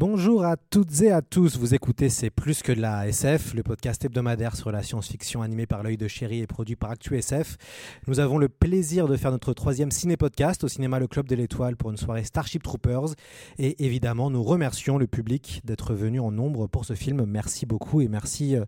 Bonjour à toutes et à tous, vous écoutez C'est plus que de la SF, le podcast hebdomadaire sur la science-fiction animé par l'œil de chéri et produit par ActuSF. Nous avons le plaisir de faire notre troisième ciné-podcast au cinéma Le Club de l'Étoile pour une soirée Starship Troopers. Et évidemment, nous remercions le public d'être venu en nombre pour ce film. Merci beaucoup et merci euh,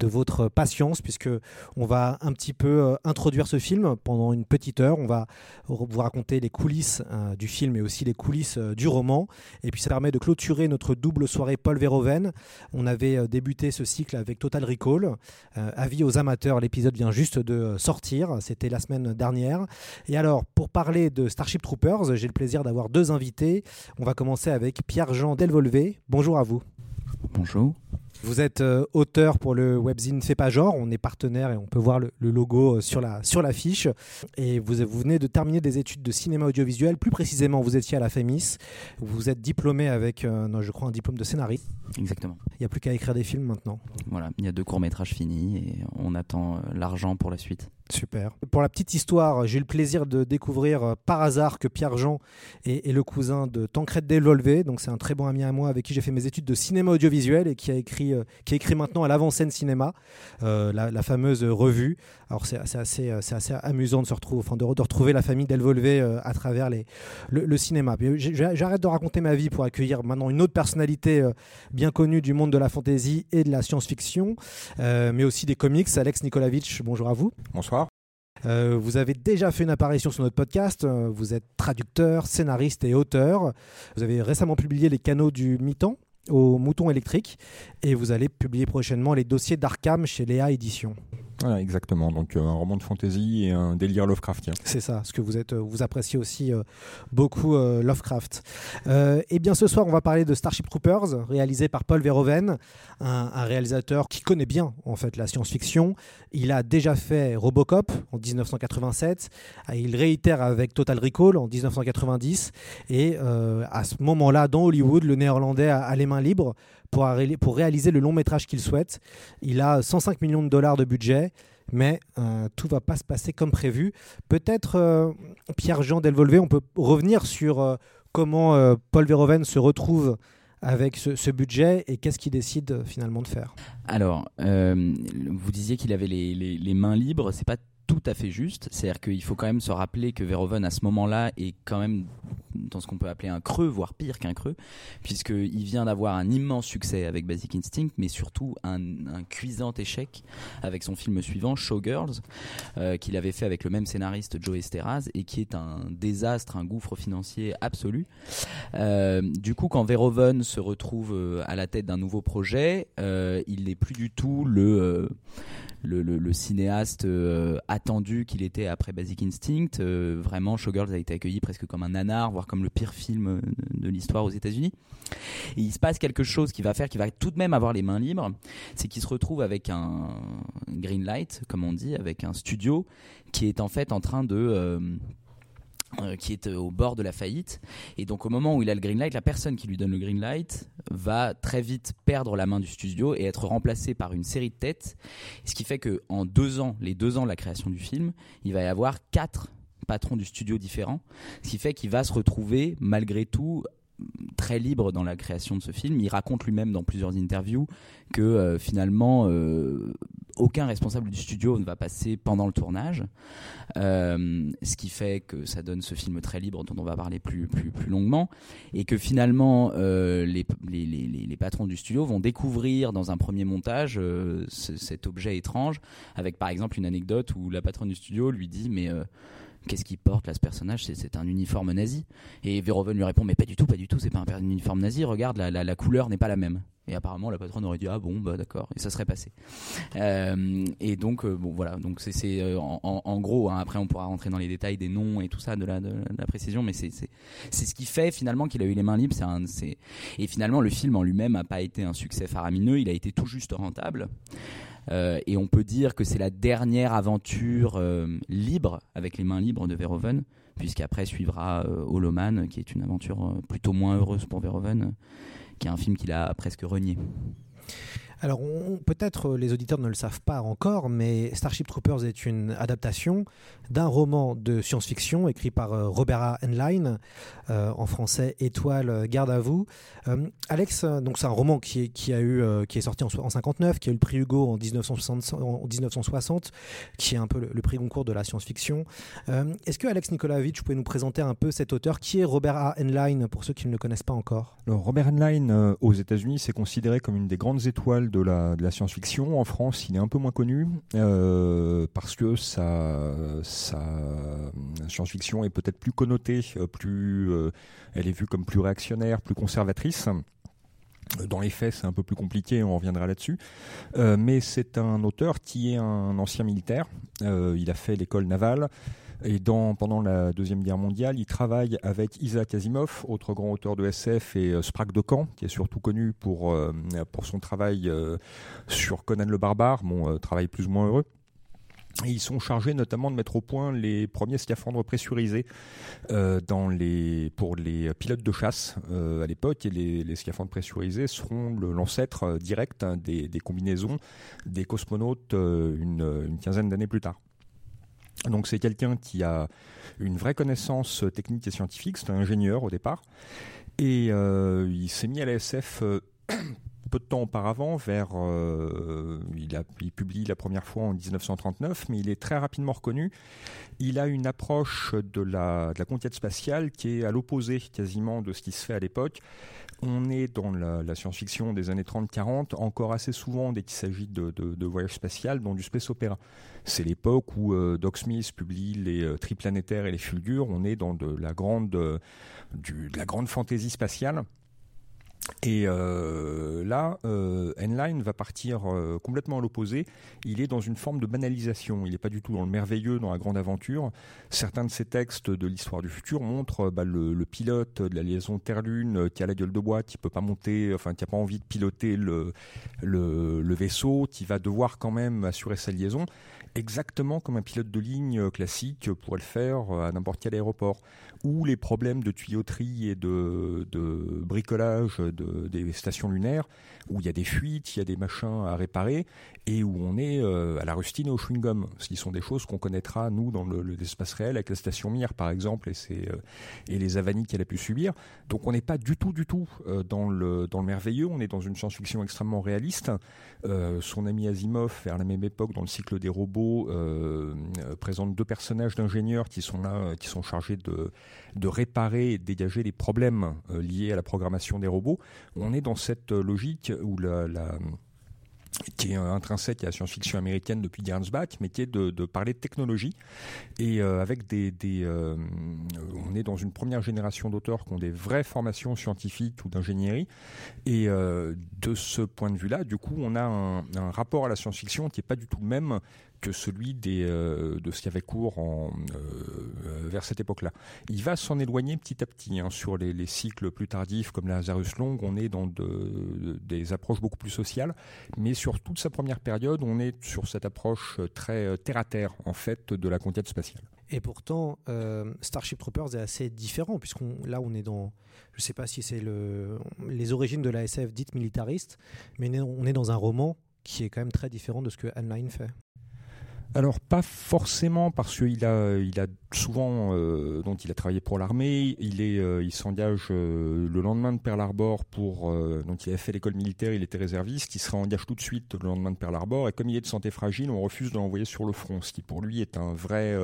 de votre patience puisque on va un petit peu euh, introduire ce film pendant une petite heure. On va vous raconter les coulisses euh, du film et aussi les coulisses du roman. Et puis ça permet de clôturer notre double soirée Paul Verhoeven. On avait euh, débuté ce cycle avec Total Recall. Euh, avis aux amateurs, l'épisode vient juste de euh, sortir. C'était la semaine dernière. Et alors, pour parler de Starship Troopers, j'ai le plaisir d'avoir deux invités. On va commencer avec Pierre-Jean Delvolvé. Bonjour à vous. Bonjour. Vous êtes euh, auteur pour le webzine Fait pas genre, on est partenaire et on peut voir le, le logo euh, sur la sur l'affiche. Et vous, vous venez de terminer des études de cinéma audiovisuel, plus précisément vous étiez à la FEMIS. Vous êtes diplômé avec, euh, non, je crois, un diplôme de scénariste. Exactement. Il n'y a plus qu'à écrire des films maintenant. Voilà, il y a deux courts-métrages finis et on attend l'argent pour la suite. Super. Pour la petite histoire, j'ai eu le plaisir de découvrir euh, par hasard que Pierre-Jean est, est le cousin de Tancred Delvolvé. Donc c'est un très bon ami à moi avec qui j'ai fait mes études de cinéma audiovisuel et qui a écrit, euh, qui a écrit maintenant à l'avant-scène cinéma, euh, la, la fameuse revue. Alors c'est assez, c'est assez amusant de se retrouver, enfin, de, re- de retrouver la famille Delvolvé à travers les, le, le cinéma. J'arrête de raconter ma vie pour accueillir maintenant une autre personnalité bien connue du monde de la fantasy et de la science-fiction, euh, mais aussi des comics. Alex Nikolavitch, bonjour à vous. Bonsoir. Euh, vous avez déjà fait une apparition sur notre podcast. Euh, vous êtes traducteur, scénariste et auteur. Vous avez récemment publié Les canaux du mi-temps au Mouton électrique et vous allez publier prochainement les dossiers d'Arkham chez Léa Éditions. Exactement. Donc euh, un roman de fantasy et un délire Lovecraftien. C'est ça, ce que vous êtes, euh, vous appréciez aussi euh, beaucoup Lovecraft. Et bien ce soir, on va parler de Starship Troopers, réalisé par Paul Verhoeven, un, réalisateur qui connaît bien en fait la science-fiction. Il a déjà fait Robocop en 1987, euh, il réitère avec Total Recall en 1990, et à ce moment-là, dans Hollywood, le Néerlandais a les mains libres pour, réaliser le long métrage qu'il souhaite. Il a 105 millions de dollars de budget mais euh, tout va pas se passer comme prévu. Peut-être, euh, Pierre-Jean Delvolvé, on peut revenir sur euh, comment euh, Paul Verhoeven se retrouve avec ce, budget et qu'est-ce qu'il décide finalement de faire. Alors, vous disiez qu'il avait les, les- les mains libres, c'est pas tout à fait juste. C'est-à-dire qu'il faut quand même se rappeler que Verhoeven, à ce moment-là, est quand même dans ce qu'on peut appeler un creux, voire pire qu'un creux, puisqu'il vient d'avoir un immense succès avec Basic Instinct, mais surtout un, cuisant échec avec son film suivant, Showgirls, euh, qu'il avait fait avec le même scénariste Joe Esteraz, et qui est un désastre, un gouffre financier absolu. Euh, du coup, quand Verhoeven se retrouve euh, à la tête d'un nouveau projet, il n'est plus du tout le, le, cinéaste euh, attendu qu'il était après Basic Instinct. Euh, vraiment, Showgirls a été accueilli presque comme un nanar, voire comme le pire film euh, de l'histoire aux États-Unis. Et il se passe quelque chose qui va faire qu'il va tout de même avoir les mains libres, c'est qu'il se retrouve avec un green light, comme on dit, avec un studio qui est en fait en train de euh, qui est euh, au bord de la faillite. Et donc au moment où il a le green light, la personne qui lui donne le green light va très vite perdre la main du studio et être remplacée par une série de têtes. Ce qui fait que en deux ans, les deux ans de la création du film, il va y avoir quatre patrons du studio différents. Ce qui fait qu'il va se retrouver malgré tout très libre dans la création de ce film. Il raconte lui-même dans plusieurs interviews que euh, finalement euh, aucun responsable du studio ne va passer pendant le tournage, Euh, ce qui fait que ça donne ce film très libre dont on va parler plus, plus, plus longuement, et que finalement euh, les, les, les, les patrons du studio vont découvrir dans un premier montage euh, ce- cet objet étrange, avec par exemple une anecdote où la patronne du studio lui dit mais euh, qu'est-ce qu'il porte là ce personnage c'est, un uniforme nazi et Verhoeven lui répond mais pas du tout pas du tout c'est pas un uniforme nazi regarde la, couleur n'est pas la même Et apparemment, la patronne aurait dit ah bon bah d'accord et ça serait passé. Euh, et donc euh, bon voilà donc c'est euh, en, gros hein, après on pourra rentrer dans les détails des noms et tout ça de la précision mais c'est ce qui fait finalement qu'il a eu les mains libres et finalement le film en lui-même a pas été un succès faramineux il a été tout juste rentable. Euh, et on peut dire que c'est la dernière aventure euh, libre avec les mains libres de Verhoeven puisqu'après suivra euh, Holoman qui est une aventure plutôt moins heureuse pour Verhoeven qui est un film qu'il a presque renié. Alors, peut-être euh, les auditeurs ne le savent pas encore, mais Starship Troopers est une adaptation d'un roman de science-fiction écrit par euh, Robert A. Heinlein, euh, en français Étoile, garde à vous. Alex, donc c'est un roman qui est, qui a eu, qui est sorti en, so- en 59, qui a eu le prix Hugo en 1960, en 1960 qui est un peu le, prix Goncourt de la science-fiction. Est-ce que Alex Nikolavitch, vous pouvez nous présenter un peu cet auteur qui est Robert A. Heinlein pour ceux qui ne le connaissent pas encore? Alors, Robert Heinlein, aux États-Unis, c'est considéré comme une des grandes étoiles de la, science-fiction. En France, il est un peu moins connu euh, parce que sa, science-fiction est peut-être plus connotée, euh, plus, euh, elle est vue comme plus réactionnaire, plus conservatrice. Dans les faits, c'est un peu plus compliqué, on reviendra là-dessus. Mais c'est un auteur qui est un ancien militaire. Il a fait l'école navale. Et dans, pendant la Deuxième Guerre mondiale, il travaille avec Isaac Asimov, autre grand auteur de SF, et euh, Sprague de Caen, qui est surtout connu pour, euh, pour son travail euh, sur Conan le Barbare, euh, travail plus ou moins heureux. Ils sont chargés notamment de mettre au point les premiers scaphandres pressurisés pour les pilotes de chasse à l'époque. Et les, scaphandres pressurisés seront l'ancêtre direct hein, des, combinaisons des cosmonautes une quinzaine d'années plus tard. Donc c'est quelqu'un qui a une vraie connaissance technique et scientifique, c'est un ingénieur au départ, et euh, il s'est mis à la SF euh, peu de temps auparavant, vers, euh, il, publie la première fois en 1939, mais il est très rapidement reconnu. Il a une approche de la, conquête spatiale qui est à l'opposé quasiment de ce qui se fait à l'époque. On est dans la, science-fiction des années 30-40, encore assez souvent dès qu'il s'agit de, de, de voyage spatial, dans du space opéra. C'est l'époque où euh, Doc Smith publie les euh, Triplanétaires et les Fulgures. On est dans de la grande fantaisie spatiale. Et euh, là, euh, Heinlein va partir euh, complètement à l'opposé. Il est dans une forme de banalisation. Il n'est pas du tout dans le merveilleux, dans la grande aventure. Certains de ses textes de l'histoire du futur montrent euh, bah, le, pilote de la liaison Terre-Lune qui a la gueule de bois, qui peut pas monter, enfin qui a pas envie de piloter le, vaisseau, qui va devoir quand même assurer sa liaison, exactement comme un pilote de ligne classique pourrait le faire à n'importe quel aéroport. Ou les problèmes de tuyauterie et de bricolage de, des stations lunaires, où il y a des fuites, il y a des machins à réparer, et où on est euh, à la rustine et au chewing-gum, ce qui sont des choses qu'on connaîtra, nous, dans le- l'espace réel, avec la station Mir, par exemple, euh, et les avanies qu'elle a pu subir. Donc on n'est pas du tout, du tout euh, dans, le, merveilleux, on est dans une science-fiction extrêmement réaliste. Son ami Asimov, vers la même époque, dans le cycle des robots, présente deux personnages d'ingénieurs qui sont là, qui sont chargés de, de réparer et de dégager les problèmes liés à la programmation des robots. On est dans cette euh, logique qui est intrinsèque à la science-fiction américaine depuis Gernsback, mais qui est de, parler de technologie. Et euh, avec des, euh, on est dans une première génération d'auteurs qui ont des vraies formations scientifiques ou d'ingénierie. Et de ce point de vue-là, du coup, on a un, un rapport à la science-fiction qui n'est pas du tout le même que celui euh, de ce qui avait cours euh, vers cette époque-là. Il va s'en éloigner petit à petit hein, sur les, les, cycles plus tardifs comme Lazarus Long. On est dans de, de, des approches beaucoup plus sociales, mais sur toute sa première période, on est sur cette approche très terre à terre en fait de la conquête spatiale. Et pourtant, euh, Starship Troopers est assez différent, puisqu'on là on est dans, je ne sais pas si c'est le, les origines de la SF dite militariste, mais on est dans un roman qui est quand même très différent de ce que Heinlein fait. Alors pas forcément parce qu'il a, il a souvent, euh, donc il a travaillé pour l'armée, il est, euh, il s'engage euh, le lendemain de Pearl Harbor pour, donc il a fait l'école militaire, il était réserviste, il se réengage tout de suite le lendemain de Pearl Harbor. Et comme il est de santé fragile, on refuse de l'envoyer sur le front, ce qui pour lui est un vrai,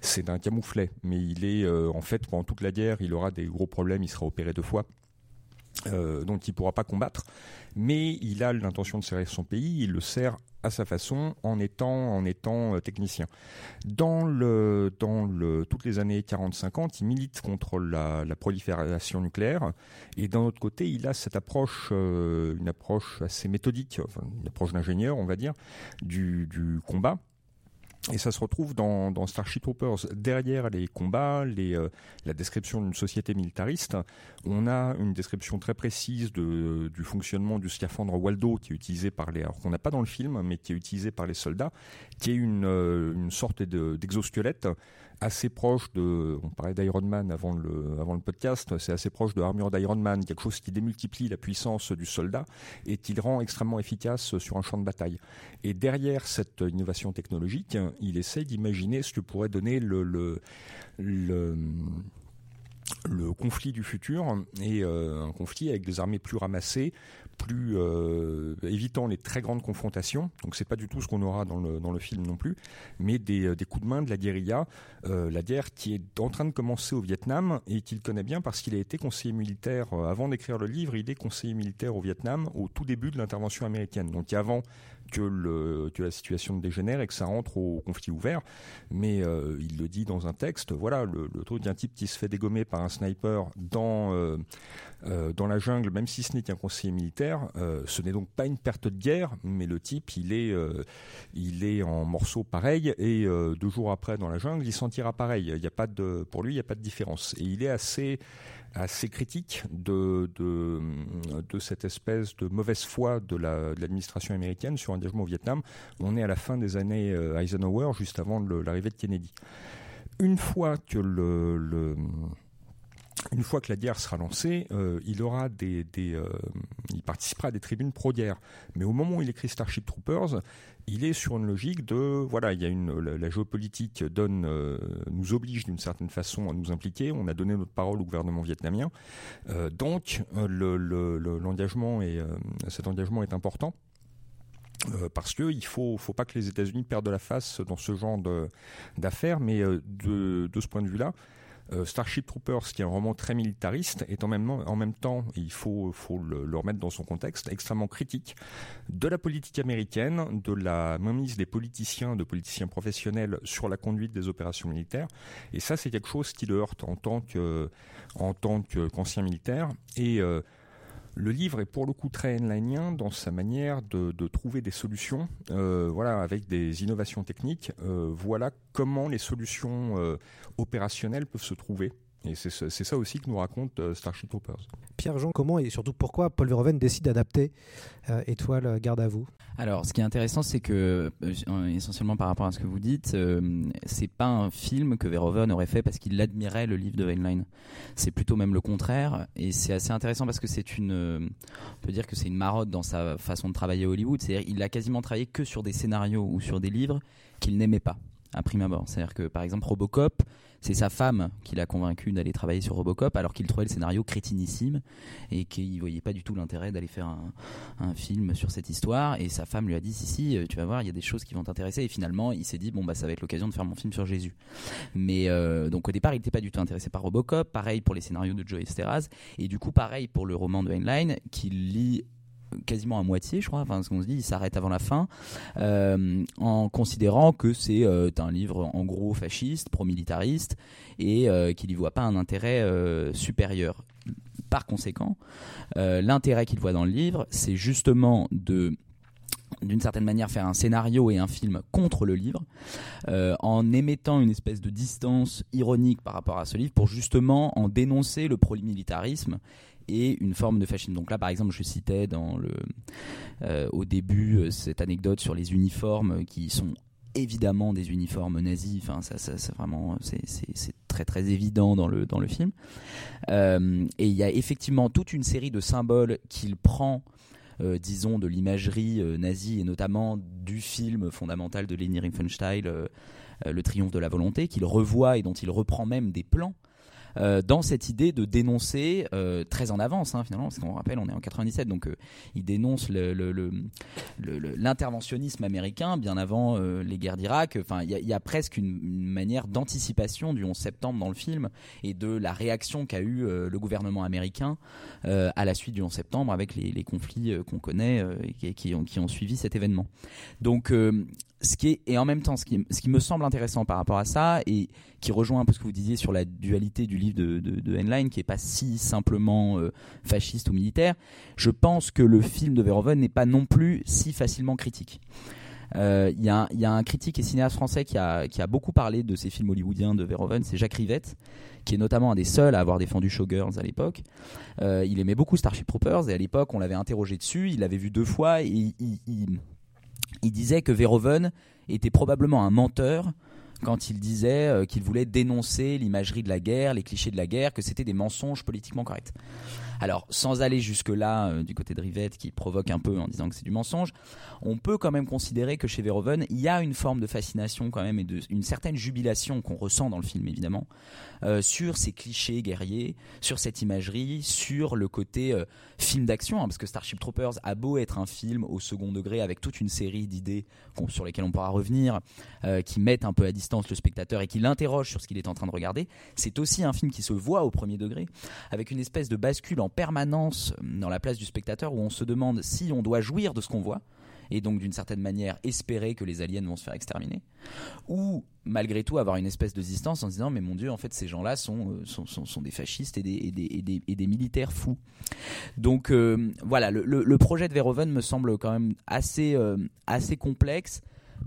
c'est un camouflet, mais il est en fait pendant toute la guerre, il aura des gros problèmes, il sera opéré deux fois. Euh, dont il ne pourra pas combattre, mais il a l'intention de servir son pays, il le sert à sa façon en étant, euh, technicien. Dans, toutes les années 40-50, il milite contre la, prolifération nucléaire. Et d'un autre côté, il a cette approche, euh, une approche assez méthodique, une approche d'ingénieur, on va dire, du combat et ça se retrouve dans, dans, Starship Troopers. Derrière les combats, les, euh, la description d'une société militariste, on a une description très précise de, du fonctionnement du scaphandre Waldo qui est utilisé par les, alors qu'on n'a pas dans le film, mais qui est utilisé par les soldats, qui est une, euh, une sorte d'exosquelette assez proche de, on parlait d'Iron Man avant le, avant le podcast, c'est assez proche de l'armure d'Iron Man, quelque chose qui démultiplie la puissance du soldat et qui le rend extrêmement efficace sur un champ de bataille. Et derrière cette innovation technologique, il essaie d'imaginer ce que pourrait donner le, le, le le conflit du futur et euh, un conflit avec des armées plus ramassées, plus euh, évitant les très grandes confrontations. Donc c'est pas du tout ce qu'on aura dans le, dans le film non plus, mais des, des coups de main de la guérilla, euh, la guerre qui est en train de commencer au Vietnam et qu'il connaît bien parce qu'il a été conseiller militaire euh, avant d'écrire le livre. Il est conseiller militaire au Vietnam au tout début de l'intervention américaine. Donc avant que, la situation dégénère et que ça rentre au conflit ouvert. Mais euh, il le dit dans un texte, voilà, le, le truc d'un type qui se fait dégommer par un sniper dans, euh, euh, dans la jungle, même si ce n'est qu'un conseiller militaire, ce n'est donc pas une perte de guerre, mais le type, il est, il est en morceaux pareils et deux jours après dans la jungle, il s'en tira pareil. Il y a pas de, pour lui, il n'y a pas de différence. Et il est assez assez critique de, de, cette espèce de mauvaise foi de l'administration la, américaine sur l'engagement au Vietnam. On est à la fin des années Eisenhower, juste avant l'arrivée de Kennedy. Une fois que la guerre sera lancée, euh, il aura des, euh, il participera à des tribunes pro-guerre. Mais au moment où il écrit Starship Troopers, il est sur une logique de voilà, il y a une la, géopolitique euh, nous oblige d'une certaine façon à nous impliquer. On a donné notre parole au gouvernement vietnamien, euh, donc l'engagement cet engagement est important. Euh, parce que il faut, faut pas que les États-Unis perdent la face dans ce genre d'affaires, mais de, de ce point de vue-là, euh, Starship Troopers, qui est un roman très militariste, est en même, en même temps, il faut, faut le, le, remettre dans son contexte, extrêmement critique de la politique américaine, de la mainmise des politiciens, de politiciens professionnels sur la conduite des opérations militaires. Et ça, c'est quelque chose qui le heurte en tant que, en tant qu'ancien militaire. Et euh, le livre est pour le coup très Heinleinien dans sa manière de, trouver des solutions, euh, voilà, avec des innovations techniques. Euh, voilà comment les solutions euh, opérationnelles peuvent se trouver. Et c'est ça aussi que nous raconte euh, Starship Troopers. Pierre-Jean, comment et surtout pourquoi Paul Verhoeven décide d'adapter euh, Étoile, garde à vous? Alors, ce qui est intéressant, c'est que, euh, essentiellement par rapport à ce que vous dites, euh, c'est pas un film que Verhoeven aurait fait parce qu'il admirait le livre de Heinlein. C'est plutôt même le contraire. Et c'est assez intéressant parce que c'est une. On peut dire que c'est une marotte dans sa façon de travailler à Hollywood. C'est-à-dire qu'il a quasiment travaillé que sur des scénarios ou sur des livres qu'il n'aimait pas à prime abord. C'est-à-dire que par exemple Robocop, c'est sa femme qui l'a convaincu d'aller travailler sur Robocop alors qu'il trouvait le scénario crétinissime et qu'il voyait pas du tout l'intérêt d'aller faire un, film sur cette histoire. Et sa femme lui a dit si si tu vas voir il y a des choses qui vont t'intéresser. Et finalement il s'est dit bon bah ça va être l'occasion de faire mon film sur Jésus. Mais euh, donc au départ il n'était pas du tout intéressé par Robocop. Pareil pour les scénarios de Joe Esteraz et du coup pareil pour le roman de Heinlein qu'il lit quasiment à moitié, je crois. Enfin, ce qu'on se dit, il s'arrête avant la fin, euh, en considérant que c'est euh, un livre en gros fasciste, pro-militariste, et euh, qu'il n'y voit pas un intérêt supérieur. Par conséquent, l'intérêt qu'il voit dans le livre, c'est justement de d'une certaine manière faire un scénario et un film contre le livre en émettant une espèce de distance ironique par rapport à ce livre pour justement en dénoncer le pro-militarisme et une forme de fascisme. Donc là, par exemple, je citais euh, au début euh, cette anecdote sur les uniformes qui sont évidemment des uniformes nazis. Enfin, ça, ça, ça vraiment, c'est très très évident dans le dans le film. Euh, et il y a effectivement toute une série de symboles qu'il prend. Disons de l'imagerie nazie et notamment du film fondamental de Leni Riefenstahl, Le Triomphe de la volonté, qu'il revoit et dont il reprend même des plans euh, dans cette idée de dénoncer euh, très en avance hein, finalement parce qu'on rappelle on est en 97 donc euh, il dénonce l'interventionnisme américain bien avant les guerres d'Irak. Enfin, il y, a- presque une, manière d'anticipation du 11 septembre dans le film et de la réaction qu'a eu le gouvernement américain à la suite du 11 septembre avec les, conflits qu'on connaît et qui, ont, qui ont suivi cet événement. Donc, ce qui est, et en même temps, ce qui, me semble intéressant par rapport à ça, et qui rejoint un peu ce que vous disiez sur la dualité du livre de, de, qui est pas si simplement euh, fasciste ou militaire, je pense que le film de Verhoeven n'est pas non plus si facilement critique. Euh, Il y, a un- critique et cinéaste français qui a, qui a beaucoup parlé de ces films hollywoodiens de Verhoeven, c'est Jacques Rivette, qui est notamment un des seuls à avoir défendu Showgirls à l'époque. Euh, il aimait beaucoup Starship Troopers et à l'époque on l'avait interrogé dessus, il l'avait vu deux fois et il- il- disait que Verhoeven était probablement un menteur quand il disait euh, qu'il voulait dénoncer l'imagerie de la guerre, les clichés de la guerre, que c'était des mensonges politiquement corrects. Alors, sans aller jusque-là euh, du côté de Rivette qui provoque un peu en disant que c'est du mensonge, on peut quand même considérer que chez Verhoeven, il y a une forme de fascination quand même et une certaine jubilation qu'on ressent dans le film évidemment euh, sur ces clichés guerriers, sur cette imagerie, sur le côté euh, film d'action, hein, parce que Starship Troopers a beau être un film au second degré avec toute une série d'idées sur lesquelles on pourra revenir, qui mettent un peu à distance le spectateur et qui l'interrogent sur ce qu'il est en train de regarder, c'est aussi un film qui se voit au premier degré, avec une espèce de bascule en permanence euh, dans la place du spectateur où on se demande si on doit jouir de ce qu'on voit et donc d'une certaine manière espérer que les aliens vont se faire exterminer, ou malgré tout avoir une espèce de distance en se disant mais mon dieu en fait ces gens-là sont, euh, sont, sont, sont des fascistes et des, des, et des, militaires fous. Donc euh, voilà, le, projet de Verhoeven me semble quand même assez, assez complexe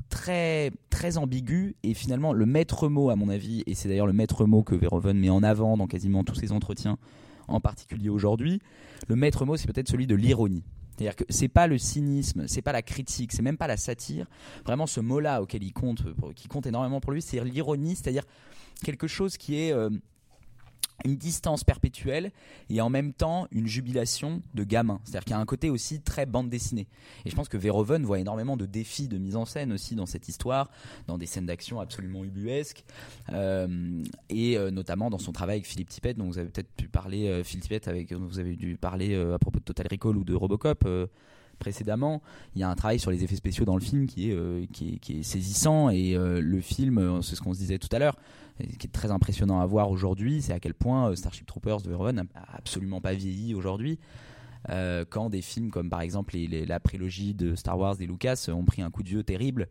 très très ambigu et finalement le maître mot à mon avis et c'est d'ailleurs le maître mot que Verhoeven met en avant dans quasiment tous ses entretiens en particulier aujourd'hui le maître mot c'est peut-être celui de l'ironie c'est-à-dire que c'est pas le cynisme, c'est pas la critique, c'est même pas la satire. Vraiment, ce mot-là auquel il compte, qui compte énormément pour lui, c'est l'ironie, c'est-à-dire quelque chose qui est euh, une distance perpétuelle et en même temps une jubilation de gamin. C'est-à-dire qu'il y a un côté aussi très bande dessinée. Et je pense que Verhoeven voit énormément de défis de mise en scène aussi dans cette histoire, dans des scènes d'action absolument ubuesques, euh, et euh, notamment dans son travail avec Philippe Tippett, dont vous avez peut-être pu parler, euh, Philippe Tippett, avec, vous avez dû parler à propos de Total Recall ou de Robocop. Précédemment, il y a un travail sur les effets spéciaux dans le film qui est, euh, qui est, saisissant et euh, le film, euh, c'est ce qu'on se disait tout à l'heure, qui est très impressionnant à voir aujourd'hui, c'est à quel point Starship Troopers de Verhoeven n'a absolument pas vieilli aujourd'hui. Quand des films comme par exemple la prélogie de Star Wars des Lucas ont pris un coup de vieux terrible,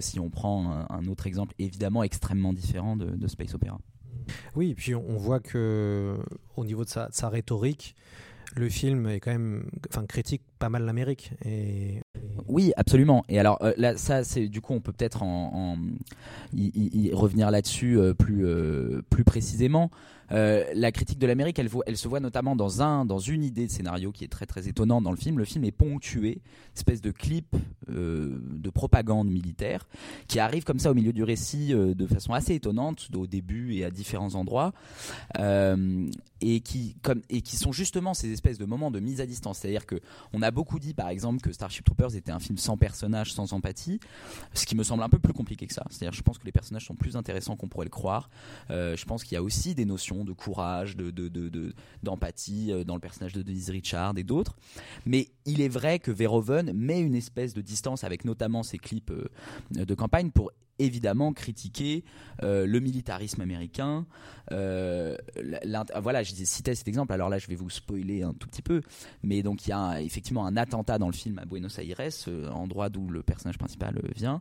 si on prend un, autre exemple évidemment extrêmement différent de, Space Opera. Oui, et puis on voit que au niveau de sa, sa rhétorique, le film est quand même, enfin, critique pas mal l'Amérique. Et Oui, absolument. Et alors euh, ça, c'est du coup, on peut peut-être en, y, revenir là-dessus euh, plus euh, plus précisément. La critique de l'Amérique, elle, se voit notamment dans un dans une idée de scénario qui est très très étonnante dans le film. Le film est ponctué, espèce de clip de propagande militaire qui arrive comme ça au milieu du récit de façon assez étonnante au début et à différents endroits et qui comme et qui sont justement ces espèces de moments de mise à distance. C'est-à-dire que on a beaucoup dit par exemple que Starship Troopers était un film sans personnages, sans empathie, ce qui me semble un peu plus compliqué que ça. C'est-à-dire je pense que les personnages sont plus intéressants qu'on pourrait le croire. Euh, je pense qu'il y a aussi des notions de courage, de- d'empathie euh, dans le personnage de Denise Richard et d'autres. Mais il est vrai que Verhoeven met une espèce de distance avec notamment ses clips euh, de campagne pour évidemment critiquer euh, le militarisme américain. Euh, l'int- voilà, je citais cet exemple. Alors là, je vais vous spoiler un tout petit peu, mais donc il y a effectivement un attentat dans le film à Buenos Aires, euh, endroit d'où le personnage principal vient,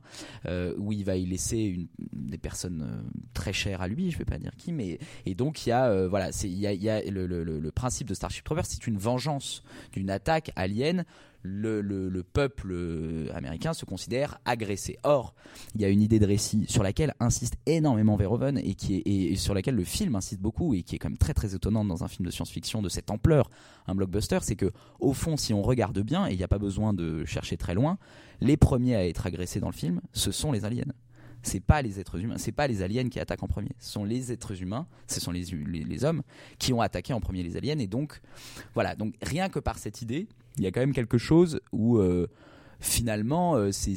où il va y laisser des personnes très chères à lui. Je vais pas dire qui, mais et donc il y a voilà, il y a, le- le principe de Starship Troopers, c'est une vengeance d'une attaque alien. Le, le- le peuple euh, américain se considère agressé. Or, il y a une idée de récit sur laquelle insiste énormément Verhoeven et, sur laquelle le film insiste beaucoup et qui est quand même très très étonnante dans un film de science-fiction de cette ampleur, un blockbuster, c'est que au fond, si on regarde bien, et il n'y a pas besoin de chercher très loin, les premiers à être agressés dans le film, ce sont les aliens. C'est pas les êtres humains, c'est pas les aliens qui attaquent en premier. Ce sont les êtres humains, ce sont les, les, les hommes qui ont attaqué en premier les aliens. Et donc, voilà. Donc rien que par cette idée, il y a quand même quelque chose où euh, finalement, euh, c'est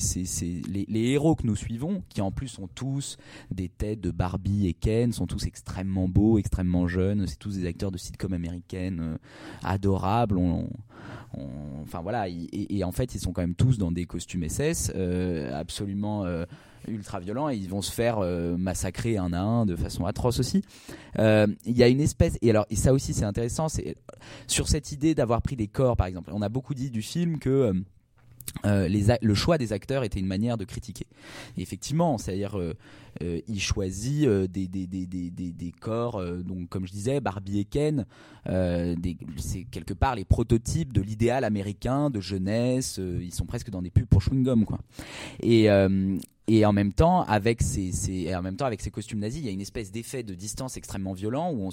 les, les héros que nous suivons, qui en plus ont tous des têtes de Barbie et Ken, sont tous extrêmement beaux, extrêmement jeunes. C'est tous des acteurs de sitcom américaine euh, adorables. On- on- enfin voilà, et, et- et en fait, ils sont quand même tous dans des costumes SS, euh, absolument euh, ultra violents, et ils vont se faire euh, massacrer un à un de façon atroce aussi. Euh, Il y a une espèce, et alors ça aussi c'est intéressant, c'est sur cette idée d'avoir pris des corps, par exemple. On a beaucoup dit du film que euh, les le choix des acteurs était une manière de critiquer. Effectivement, c'est-à-dire, il choisit des, des, des, des, corps, donc comme je disais, Barbie et Ken, c'est quelque part les prototypes de l'idéal américain de jeunesse. ils sont presque dans des pubs pour chewing gum, et en même temps, avec ces, en même temps avec ces costumes nazis, il y a une espèce d'effet de distance extrêmement violent où on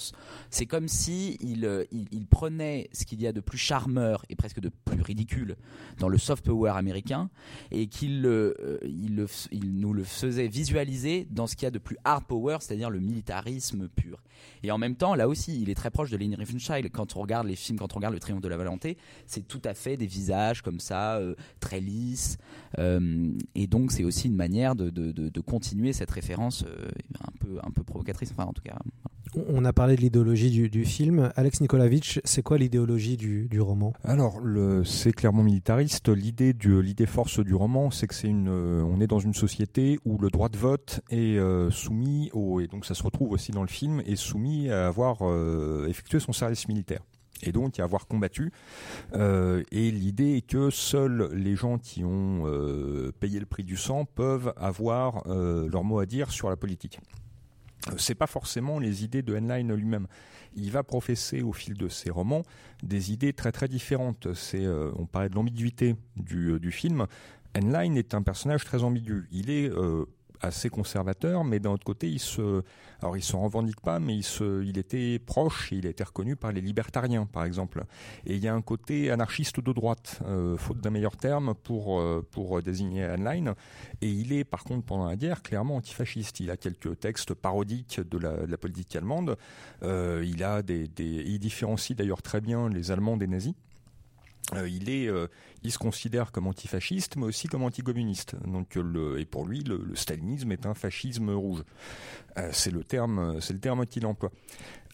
c'est comme si euh, il, il prenait ce qu'il y a de plus charmeur et presque de plus ridicule dans le soft power américain et qu'il euh, il, il nous le faisait visualiser dans ce qu'il y a de plus hard power, c'est-à-dire le militarisme pur. Et en même temps, là aussi, il est très proche de Leni Riefenstahl. Quand on regarde les films, quand on regarde Le Triomphe de la Volonté, c'est tout à fait des visages comme ça, euh, très lisses. Euh, et donc, c'est aussi une manière de, de, de- de continuer cette référence euh, un, peu, un peu provocatrice. Enfin, en tout cas, On- On a parlé de l'idéologie du, du film. Alex Nikolavitch, c'est quoi l'idéologie du, du roman? Alors, c'est clairement militariste. L'idée du, l'idée force du roman, c'est que c'est une, euh, on est dans une société où le droit de vote est euh, soumis au, et donc ça se retrouve aussi dans le film, est soumis à avoir euh, effectué son service militaire. Et donc à avoir combattu. Euh, et l'idée est que seuls les gens qui ont euh, payé le prix du sang peuvent avoir euh, leur mot à dire sur la politique. C'est pas forcément les idées de Heinlein lui-même. Il va professer au fil de ses romans des idées très très différentes. C'est, on parlait de l'ambiguïté du, du film. Heinlein est un personnage très ambigu. Il est assez conservateur, mais d'un autre côté, il se, alors il se revendique pas, mais il se, il était proche, il a été reconnu par les libertariens, par exemple. Et il y a un côté anarchiste de droite, euh, faute d'un meilleur terme pour euh, pour désigner Heinlein. Et il est, par contre, pendant la guerre, clairement antifasciste. Il a quelques textes parodiques de la, politique allemande. Euh, il a des, il différencie d'ailleurs très bien les Allemands des nazis. Il est, il se considère comme antifasciste, mais aussi comme anticommuniste. Donc, et pour lui, le, stalinisme est un fascisme rouge. Euh, c'est le terme, c'est le terme qu'il emploie.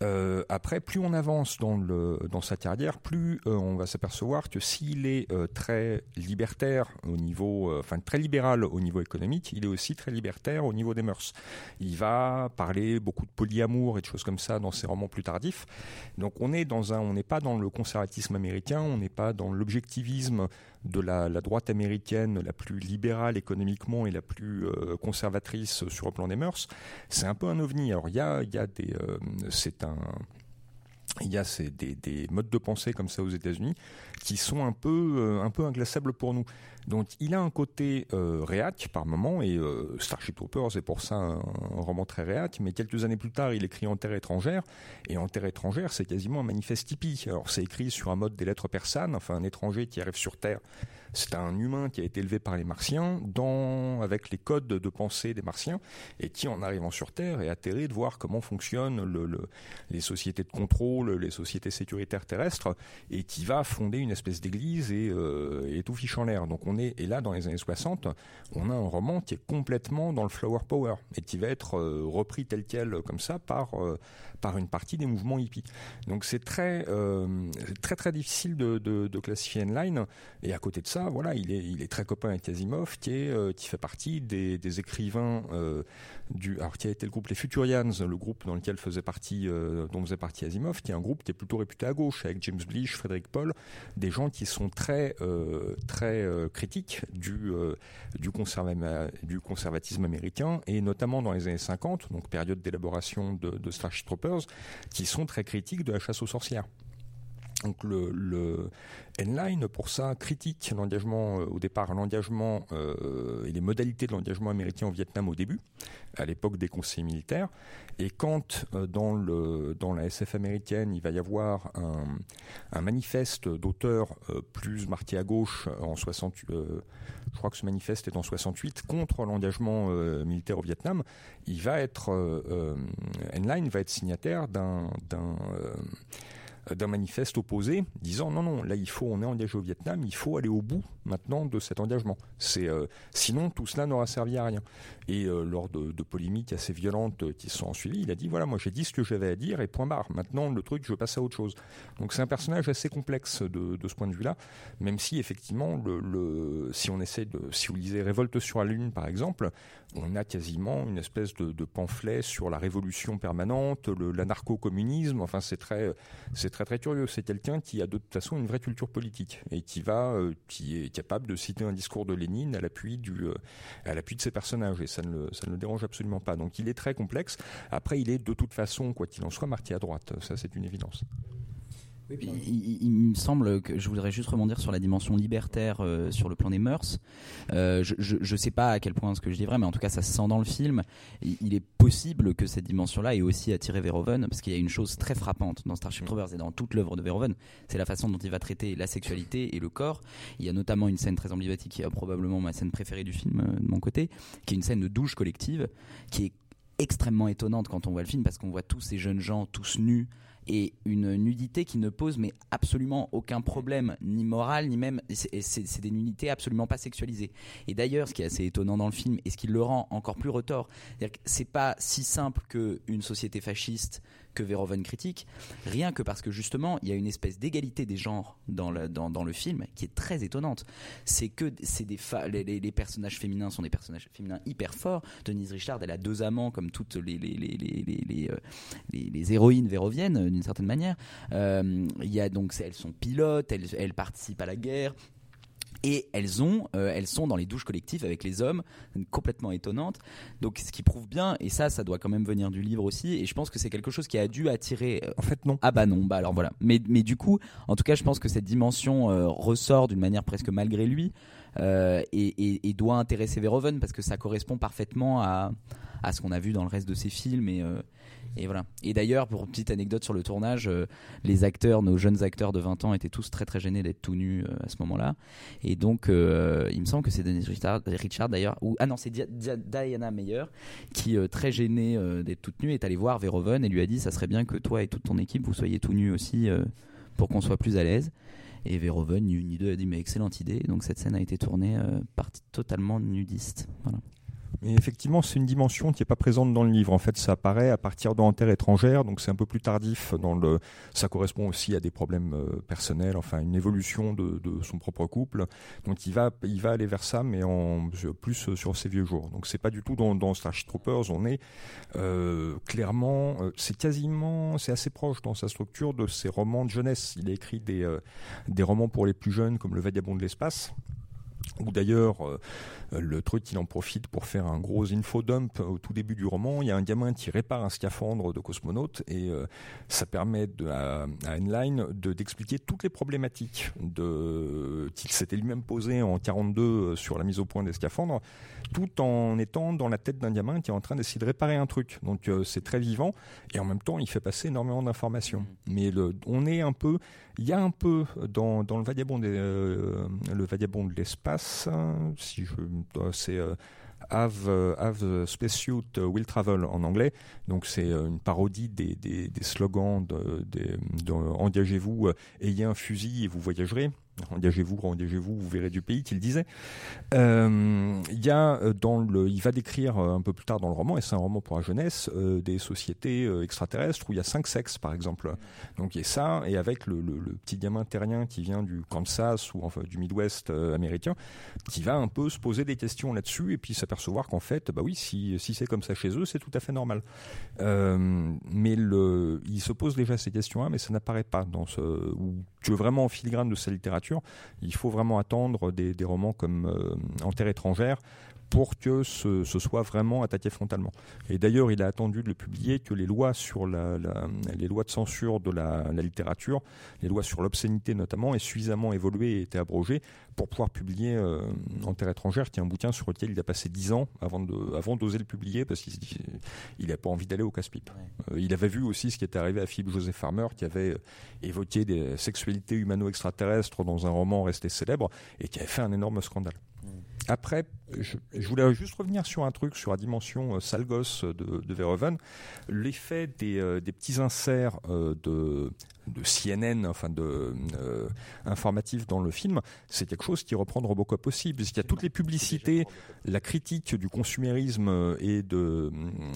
Euh, après, plus on avance dans, le, dans sa carrière, plus euh, on va s'apercevoir que s'il est très libertaire au niveau, enfin très libéral au niveau économique, il est aussi très libertaire au niveau des mœurs. Il va parler beaucoup de polyamour et de choses comme ça dans ses romans plus tardifs. Donc on n'est pas dans le conservatisme américain, on n'est pas dans l'objectivisme de la, droite américaine la plus libérale économiquement et la plus euh, conservatrice sur le plan des mœurs. C'est un peu un ovni. Alors il y a, y a des, euh, c'est un il y a ces, des, des, modes de pensée comme ça aux États-Unis qui sont un peu, euh, un peu inglaçables pour nous. Donc il a un côté euh, réac par moment et euh, Starship Troopers est pour ça un, un, roman très réac. Mais quelques années plus tard, il écrit En terre étrangère et En terre étrangère, c'est quasiment un manifeste hippie. Alors c'est écrit sur un mode des lettres persanes, enfin un étranger qui arrive sur Terre. C'est un humain qui a été élevé par les Martiens avec les codes de pensée des Martiens et qui, en arrivant sur Terre, est atterré de voir comment fonctionnent le, le, les sociétés de contrôle, les sociétés sécuritaires terrestres et qui va fonder une espèce d'église et, euh, et tout fiche en l'air. Donc on est, et là, dans les années 60, on a un roman qui est complètement dans le flower power et qui va être euh, repris tel quel, comme ça, par, euh, par une partie des mouvements hippies. Donc c'est très, euh, très, très difficile de, classifier Heinlein. Et à côté de ça, voilà, il est, très copain avec Asimov, qui, euh, fait partie des, écrivains euh, du, alors qui a été le groupe les Futurians, le groupe dans lequel faisait partie, euh, dont faisait partie Asimov, qui est un groupe qui est plutôt réputé à gauche, avec James Blish, Frédéric Paul, des gens qui sont très, très critiques du conservatisme américain, et notamment dans les années 50, donc période d'élaboration de, de Starship Troopers, qui sont très critiques de la chasse aux sorcières. Donc le, le Heinlein, pour ça, critique l'engagement, euh, au départ, l'engagement euh, et les modalités de l'engagement américain au Vietnam au début, à l'époque des conseils militaires. Et quand, euh, dans, le, dans la SF américaine, il va y avoir un, un manifeste d'auteurs euh, plus marqué à gauche en 60, euh, je crois que ce manifeste est en 68, contre l'engagement euh, militaire au Vietnam, il va être, euh, Heinlein va être signataire d'un euh, d'un manifeste opposé, disant non, non, là il faut, on est engagé au Vietnam, il faut aller au bout maintenant de cet engagement. C'est euh, sinon tout cela n'aura servi à rien. Et euh, lors de, polémiques assez violentes qui se sont suivies, il a dit voilà, moi j'ai dit ce que j'avais à dire et point barre. Maintenant le truc, je passe à autre chose. Donc c'est un personnage assez complexe de, ce point de vue-là, même si effectivement, le, si on essaie de, si vous lisez Révolte sur la Lune par exemple, on a quasiment une espèce de, pamphlet sur la révolution permanente, l'anarcho-communisme. Enfin, c'est très, c'est très très curieux. C'est quelqu'un qui a de toute façon une vraie culture politique et qui va, euh, qui est capable de citer un discours de Lénine à l'appui du, euh, à l'appui de ses personnages et ça ne, le, ça ne le dérange absolument pas. Donc, il est très complexe. Après, il est de toute façon, quoi qu'il en soit, marqué à droite. Ça, c'est une évidence. Il, il, il, me semble que je voudrais juste rebondir sur la dimension libertaire euh, sur le plan des mœurs. Euh, je ne sais pas à quel point ce que je dis est vrai, mais en tout cas ça se sent dans le film. Il, il est possible que cette dimension-là ait aussi attiré Verhoeven, parce qu'il y a une chose très frappante dans Starship Troopers et dans toute l'œuvre de Verhoeven, c'est la façon dont il va traiter la sexualité et le corps. Il y a notamment une scène très emblématique qui est probablement ma scène préférée du film euh, de mon côté, qui est une scène de douche collective, qui est extrêmement étonnante quand on voit le film, parce qu'on voit tous ces jeunes gens tous nus et une nudité qui ne pose mais absolument aucun problème ni moral ni même c'est des nudités absolument pas sexualisées. Et d'ailleurs ce qui est assez étonnant dans le film et ce qui le rend encore plus retors c'est pas si simple que une société fasciste que Verhoeven critique, rien que parce que justement il y a une espèce d'égalité des genres dans le, dans, dans, le film qui est très étonnante. C'est que c'est des les, les, personnages féminins sont des personnages féminins hyper forts. Denise Richard, elle a deux amants comme toutes les les, les, euh, héroïnes véroviennes d'une certaine manière. Euh, il y a donc elles sont pilotes, elles, elles participent à la guerre et elles ont euh, elles sont dans les douches collectives avec les hommes complètement étonnante donc ce qui prouve bien et ça ça doit quand même venir du livre aussi et je pense que c'est quelque chose qui a dû attirer en fait non. Ah bah non bah alors voilà. Mais mais du coup en tout cas je pense que cette dimension euh, ressort d'une manière presque malgré lui euh, et, et, et, doit intéresser Verhoeven parce que ça correspond parfaitement à à ce qu'on a vu dans le reste de ses films et euh, et voilà. Et d'ailleurs, pour une petite anecdote sur le tournage, euh, les acteurs, nos jeunes acteurs de 20 ans étaient tous très très gênés d'être tout nus euh, à ce moment-là. Et donc, euh, il me semble que c'est Denise Richard, d'ailleurs, ou ah non, c'est Diana Meyer qui, très gênée d'être toute nue, est allée voir Verhoeven et lui a dit ça serait bien que toi et toute ton équipe vous soyez tout nus aussi pour qu'on soit plus à l'aise. Et Verhoeven, ni une ni deux, a dit mais excellente idée. Donc cette scène a été tournée partie totalement nudiste. Voilà. Mais effectivement, c'est une dimension qui n'est pas présente dans le livre. En fait, ça apparaît à partir de Terre étrangère, donc c'est un peu plus tardif. Dans le, ça correspond aussi à des problèmes euh, personnels, enfin une évolution de, de, son propre couple. Donc il va, il va aller vers ça, mais en plus sur ses vieux jours. Donc c'est pas du tout dans, dans Starship Troopers. On est euh, clairement, euh, c'est quasiment, c'est assez proche dans sa structure de ses romans de jeunesse. Il a écrit des, euh, des romans pour les plus jeunes, comme Le Vagabond de l'espace ou d'ailleurs euh, le truc il en profite pour faire un gros infodump au tout début du roman. Il y a un gamin qui répare un scaphandre de cosmonaute et euh, ça permet à, à d'expliquer toutes les problématiques de qu'il s'était lui-même posé en 42 sur la mise au point des scaphandres, tout en étant dans la tête d'un gamin qui est en train d'essayer de réparer un truc. Donc euh, c'est très vivant et en même temps il fait passer énormément d'informations. Mais le, on est un peu, il y a un peu dans, dans le vagabond des, euh, le vagabond de l'espace, si je c'est euh, Have, uh, have the Spacesuit Will Travel en anglais. Donc c'est une parodie des, des, des slogans de, de, de Engagez-vous, ayez un fusil et vous voyagerez engagez-vous, engagez-vous, vous verrez du pays qu'il disait. Euh, il y a dans le, il va décrire un peu plus tard dans le roman, et c'est un roman pour la jeunesse, euh, des sociétés euh, extraterrestres où il y a cinq sexes par exemple. Donc il y a ça, et avec le, petit gamin terrien qui vient du Kansas ou enfin du Midwest américain, qui va un peu se poser des questions là-dessus et puis s'apercevoir qu'en fait, bah oui, si, si c'est comme ça chez eux, c'est tout à fait normal. mais le, il se pose déjà ces questions-là, mais ça n'apparaît pas dans ce, tu veux vraiment en filigrane de sa littérature il faut vraiment attendre des, romans comme euh, En terre étrangère pour que ce, ce, soit vraiment attaqué frontalement. Et d'ailleurs, il a attendu de le publier que les lois sur la, la les lois de censure de la, la littérature, les lois sur l'obscénité notamment, aient suffisamment évolué et été abrogées pour pouvoir publier euh, En terre étrangère, qui est un bouquin sur lequel il a passé dix ans avant de, avant d'oser le publier parce qu'il il n'a pas envie d'aller au casse-pipe. Ouais. Euh, il avait vu aussi ce qui était arrivé à Philippe Joseph Farmer, qui avait évoqué des sexualités humano-extraterrestres dans un roman resté célèbre et qui avait fait un énorme scandale. Après, je, voulais juste revenir sur un truc, sur la dimension euh, sale gosse de, de Verhoeven. L'effet des, euh, petits inserts euh, de, CNN, enfin de euh, dans le film, c'est quelque chose qui reprend Robocop aussi, puisqu'il y a toutes les publicités, la critique du consumérisme et de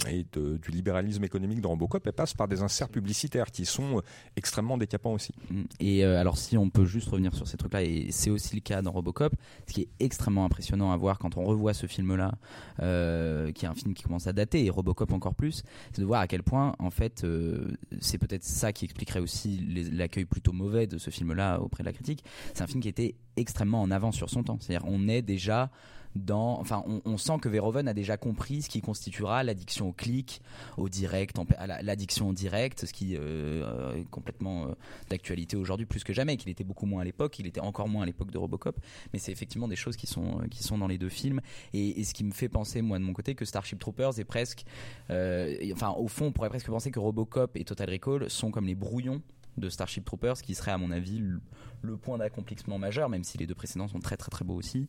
et de, du libéralisme économique dans Robocop, elle passe par des inserts publicitaires qui sont extrêmement décapants aussi. Et euh, alors si on peut juste revenir sur ces trucs-là, et c'est aussi le cas dans Robocop, ce qui est extrêmement impressionnant à voir quand on revoit ce film-là, euh, qui est un film qui commence à dater, et Robocop encore plus, c'est de voir à quel point, en fait, euh, c'est peut-être ça qui expliquerait aussi l'accueil plutôt mauvais de ce film-là auprès de la critique. C'est un film qui était extrêmement en avance sur son temps. C'est-à-dire, on est déjà dans, enfin, on, sent que Verhoeven a déjà compris ce qui constituera l'addiction au clic, au direct, l'addiction au direct, ce qui euh, est complètement euh, d'actualité aujourd'hui plus que jamais, qu'il était beaucoup moins à l'époque, il était encore moins à l'époque de Robocop, mais c'est effectivement des choses qui sont, euh, qui sont dans les deux films, et, ce qui me fait penser, moi de mon côté, que Starship Troopers est presque, enfin au fond on pourrait presque penser que Robocop et Total Recall sont comme les brouillons de Starship Troopers, qui serait à mon avis le, point d'accomplissement majeur, même si les deux précédents sont très très très beaux aussi,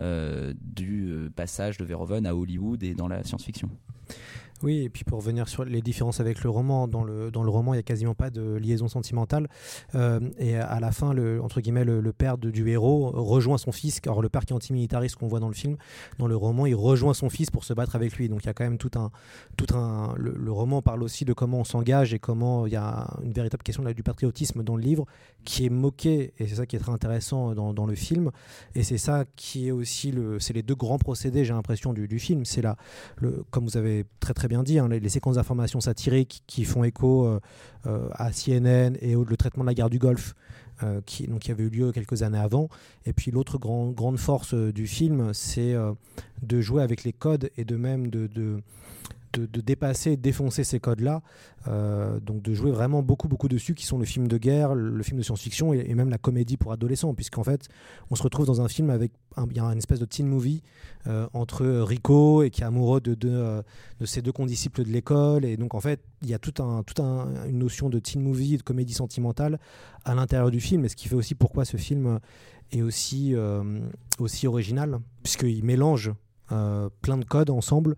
euh, du euh, passage de Verhoeven à Hollywood et dans la science-fiction. Oui, et puis pour revenir sur les différences avec le roman, dans le, dans le roman, il n'y a quasiment pas de liaison sentimentale. Euh, et à la fin, le, entre guillemets, le, père du héros rejoint son fils. Alors, le père qui est antimilitariste qu'on voit dans le film, dans le roman, il rejoint son fils pour se battre avec lui. Donc, il y a quand même tout un. Tout un le, le roman parle aussi de comment on s'engage et comment il y a une véritable question là, du patriotisme dans le livre qui est moqué. Et c'est ça qui est très intéressant dans, dans le film. Et c'est ça qui est aussi. le C'est les deux grands procédés, j'ai l'impression, du, du film. C'est là, le, comme vous avez très très bien dit, hein, les, séquences d'informations satiriques qui font écho euh, euh, à CNN et au, le traitement de la guerre du Golfe. euh, qui, donc, qui avait eu lieu quelques années avant. Et puis l'autre grand, grande force du film, c'est de jouer avec les codes et de même de, de, dépasser, défoncer ces codes-là. Euh, donc de jouer vraiment beaucoup, beaucoup dessus, qui sont le film de guerre, le film de science-fiction et, et même la comédie pour adolescents, puisqu'en fait, on se retrouve dans un film avec un, espèce de teen movie euh, entre Rico et qui est amoureux de, euh, de ses deux condisciples de l'école. Et donc en fait, il y a toute un, tout un, une notion de teen movie, de comédie sentimentale à l'intérieur du film, et ce qui fait aussi pourquoi ce film est aussi, aussi original, puisqu'il mélange plein de codes ensemble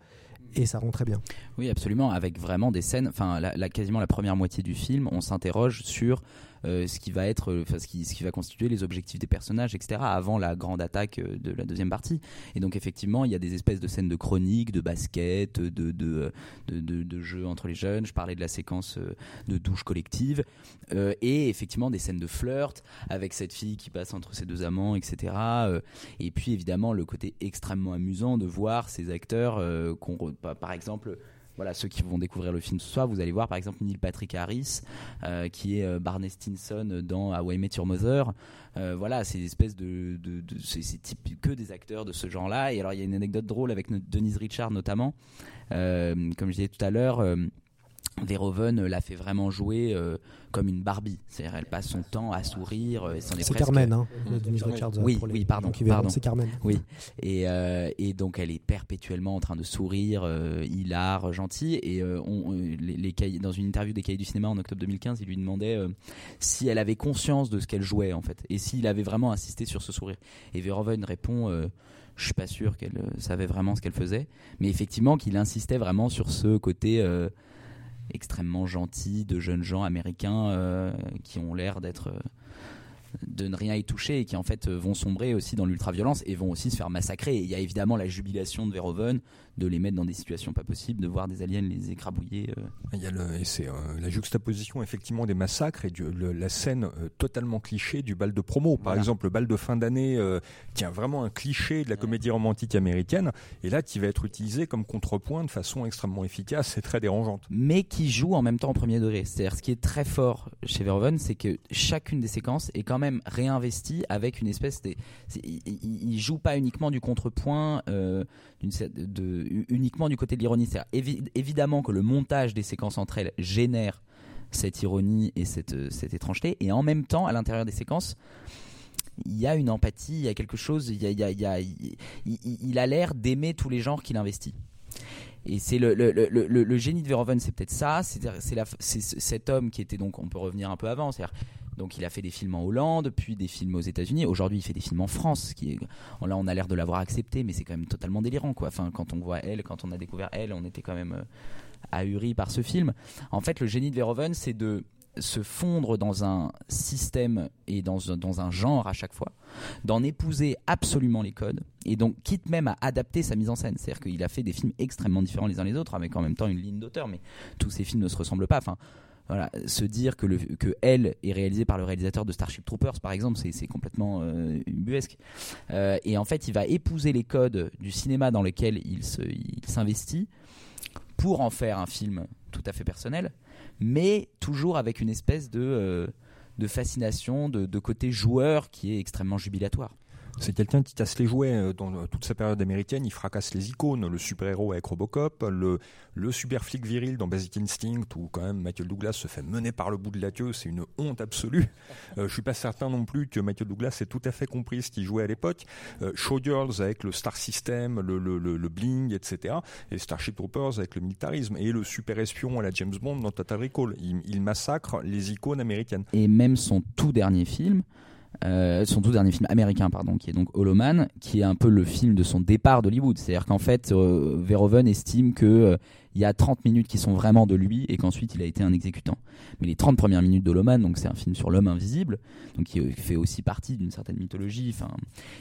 et ça rend très bien. Oui, absolument, avec vraiment des scènes, enfin, quasiment la première moitié du film, on s'interroge sur ce qui va être, euh, ce qui, ce qui va constituer les objectifs des personnages, etc., avant la grande attaque euh, de la deuxième partie. Et donc, effectivement, il y a des espèces de scènes de chronique, de basket, de, de, de, jeux entre les jeunes. Je parlais de la séquence euh, de douche collective, Euh, et effectivement des scènes de flirt avec cette fille qui passe entre ses deux amants, etc. Euh, et puis, évidemment, le côté extrêmement amusant de voir ces acteurs euh, qu'on, par exemple, voilà, ceux qui vont découvrir le film ce soir, vous allez voir par exemple Neil Patrick Harris, euh, qui est euh, Barney Stinson dans How I Your Mother. Euh, voilà, c'est des espèces de, de, de- c'est, que des acteurs de ce genre-là. Et alors il y a une anecdote drôle avec Denise Richard notamment, comme je disais tout à l'heure. Euh, Verhoeven l'a fait vraiment jouer euh, comme une Barbie, c'est-à-dire elle passe son temps à sourire. euh, et c'en est C'est presque- Carmen, hein, Mmh. Richards. Oui, pour les oui, pardon, pardon. C'est Carmen. Oui, et, euh, et donc elle est perpétuellement en train de sourire, euh, hilar, gentille. Et euh, on, les, les cahiers- dans une interview des Cahiers du cinéma en octobre 2015, il lui demandait euh, si elle avait conscience de ce qu'elle jouait en fait, et s'il avait vraiment insisté sur ce sourire. Et Verhoeven répond. euh, je suis pas sûr qu'elle euh, savait vraiment ce qu'elle faisait, mais effectivement qu'il insistait vraiment sur ce côté euh, extrêmement gentil de jeunes gens américains euh, qui ont l'air d'être euh, de ne rien y toucher et qui en fait euh, vont sombrer aussi dans l'ultra-violence et vont aussi se faire massacrer. Et il y a évidemment la jubilation de Verhoeven de les mettre dans des situations pas possibles, de voir des aliens les écrabouiller. euh. Il y a le, et c'est euh, la juxtaposition effectivement des massacres et du- le- la scène euh, totalement cliché du bal de promo. Par Voilà. exemple, le bal de fin d'année euh, qui est vraiment un cliché de la comédie romantique américaine et là qui va être utilisé comme contrepoint de façon extrêmement efficace et très dérangeante. mais qui joue en même temps au premier degré. C'est-à-dire ce qui est très fort chez Verhoeven, c'est que chacune des séquences est quand même réinvestie avec une espèce de... Il, il- il joue pas uniquement du contrepoint, euh, d'une de, uniquement du côté de l'ironie. C'est-à-dire évi- évidemment que le montage des séquences entre elles génère cette ironie et cette, euh, cette étrangeté, et en même temps, à l'intérieur des séquences, il y a une empathie, il y a quelque chose, il, a- l'air d'aimer tous les genres qu'il investit. Et c'est le, le, génie de Verhoeven, c'est peut-être ça. C'est c'est c'est cet homme qui était donc, on peut revenir un peu avant, c'est-à-dire donc il a fait des films en Hollande, puis des films aux États-Unis. Aujourd'hui, il fait des films en France. Là, on a l'air de l'avoir accepté, mais c'est quand même totalement délirant, quand on voit elle, quand on a découvert elle, on était quand même euh, ahuri par ce film. En fait, le génie de Verhoeven, c'est de se fondre dans un système et dans, un- genre à chaque fois, d'en épouser absolument les codes, et donc quitte même à adapter sa mise en scène. C'est-à-dire qu'il a fait des films extrêmement différents les uns les autres, avec en même temps une ligne d'auteur, mais tous ces films ne se ressemblent pas. Voilà, se dire que, le, que Elle est réalisé par le réalisateur de Starship Troopers, par exemple, c'est complètement euh, ubuesque. Euh, et en fait, il va épouser les codes du cinéma dans lequel il s'investit pour en faire un film tout à fait personnel, mais toujours avec une espèce de, euh, de fascination, de, de côté joueur qui est extrêmement jubilatoire. C'est quelqu'un qui casse les jouets. euh, Dans euh, toute sa période américaine, il fracasse les icônes. Le super-héros avec Robocop, le, le super flic viril dans Basic Instinct, où quand même Michael Douglas se fait mener par le bout de la queue. C'est une honte absolue. Euh, je suis pas certain non plus que Michael Douglas ait tout à fait compris ce qu'il jouait à l'époque. Euh, Showgirls avec le Star System, le, le, le, bling, etc. Et Starship Troopers avec le militarisme. Et le super espion à la James Bond dans Total Recall. Il massacre les icônes américaines. et même son tout dernier film, euh, son tout dernier film américain, pardon, qui est donc Holoman, qui est un peu le film de son départ d'Hollywood. C'est-à-dire qu'en fait, euh, Verhoeven estime que euh, il y a 30 minutes qui sont vraiment de lui et qu'ensuite il a été un exécutant. Mais les 30 premières minutes d'Holoman, donc c'est un film sur l'homme invisible, donc qui euh, fait aussi partie d'une certaine mythologie, enfin,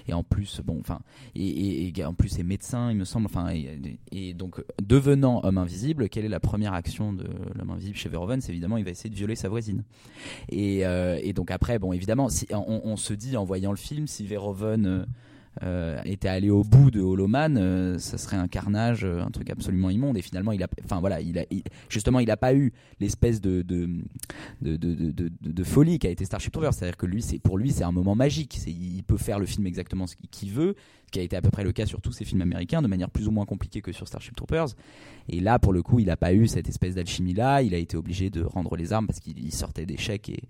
et en plus, bon, enfin, et, en plus c'est médecin, il me semble, enfin, et, donc devenant homme invisible, quelle est la première action de l'homme invisible chez Verhoeven? C'est évidemment, il va essayer de violer sa voisine. Et, euh, donc après, bon, évidemment, si, on, on se dit en voyant le film, si Verhoeven euh, euh, était allé au bout de Holoman, euh, ça serait un carnage, euh, un truc absolument immonde. Et finalement, il a, enfin voilà, il a, il- justement, il a pas eu l'espèce de de, de, de, de, folie qu'a été Starship Troopers. C'est-à-dire que lui, c'est pour lui, c'est un moment magique. Il peut faire le film exactement ce qu'il veut, qui a été à peu près le cas sur tous ces films américains, de manière plus ou moins compliquée que sur Starship Troopers. Et là, pour le coup, il n'a pas eu cette espèce d'alchimie là. Il a été obligé de rendre les armes parce qu'il il sortait d'échecs. Et...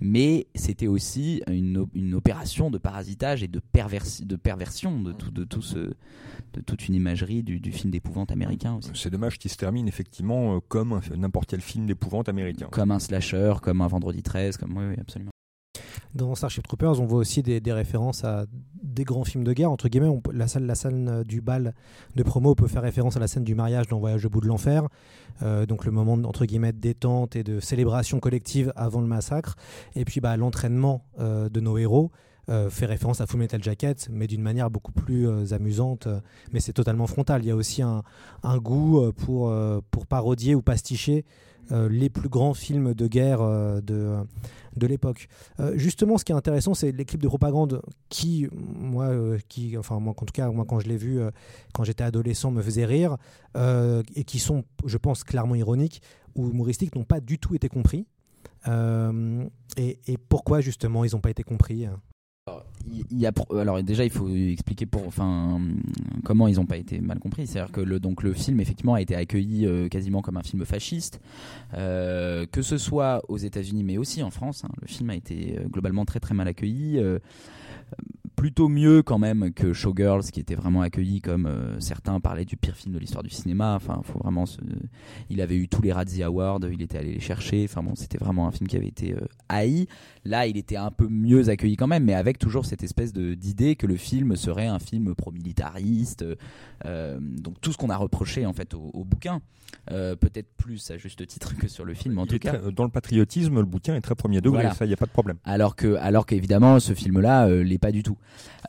Mais c'était aussi une, une opération de parasitage et de, perversi- de perversion de, tout, de, tout ce, de toute une imagerie du, du film d'épouvante américain aussi. C'est dommage qu'il se termine effectivement euh, comme n'importe quel film d'épouvante américain. Comme un slasher, comme un vendredi 13, comme oui, oui, absolument. Dans Starship Troopers, on voit aussi des, références à des grands films de guerre. Entre guillemets, la, scène, la scène euh, du bal de promo peut faire référence à la scène du mariage dans Voyage au bout de l'enfer. Euh, donc le moment entre guillemets de détente et de célébration collective avant le massacre. Et puis bah, l'entraînement euh, de nos héros. fait référence à Full Metal Jacket, mais d'une manière beaucoup plus amusante. mais c'est totalement frontal. Il y a aussi un, un goût pour, pour parodier ou pasticher les plus grands films de guerre euh, de, de l'époque. Euh, justement, ce qui est intéressant, c'est les clips de propagande qui, moi, euh, qui, enfin moi, en tout cas, moi quand je l'ai vu euh, quand j'étais adolescent, me faisait rire euh, et qui sont, je pense, clairement ironiques ou humoristiques, n'ont pas du tout été compris. Euh, et, et pourquoi justement ils n'ont pas été compris hein Il y a, alors déjà, il faut expliquer pour, enfin, comment ils n'ont pas été mal compris. C'est-à-dire que le, donc, le film, effectivement, a été accueilli euh, quasiment comme un film fasciste, euh, que ce soit aux États-Unis, mais aussi en France. hein. Le film a été euh, globalement très très mal accueilli. Plutôt mieux quand même que Showgirls qui était vraiment accueilli comme euh, certains parlaient du pire film de l'histoire du cinéma. Enfin faut vraiment se... il avait eu tous les Razzie Awards il était allé les chercher. Enfin bon c'était vraiment un film qui avait été euh, haï. Là il était un peu mieux accueilli quand même mais avec toujours cette espèce d'idée que le film serait un film pro-militariste euh, donc tout ce qu'on a reproché en fait au, au bouquin. Peut-être plus à juste titre que sur le film en Il tout cas. très- dans le patriotisme, le bouquin est très premier degré, Voilà. ça, il n'y a pas de problème. alors que alors qu'évidemment ce film là l'est pas du tout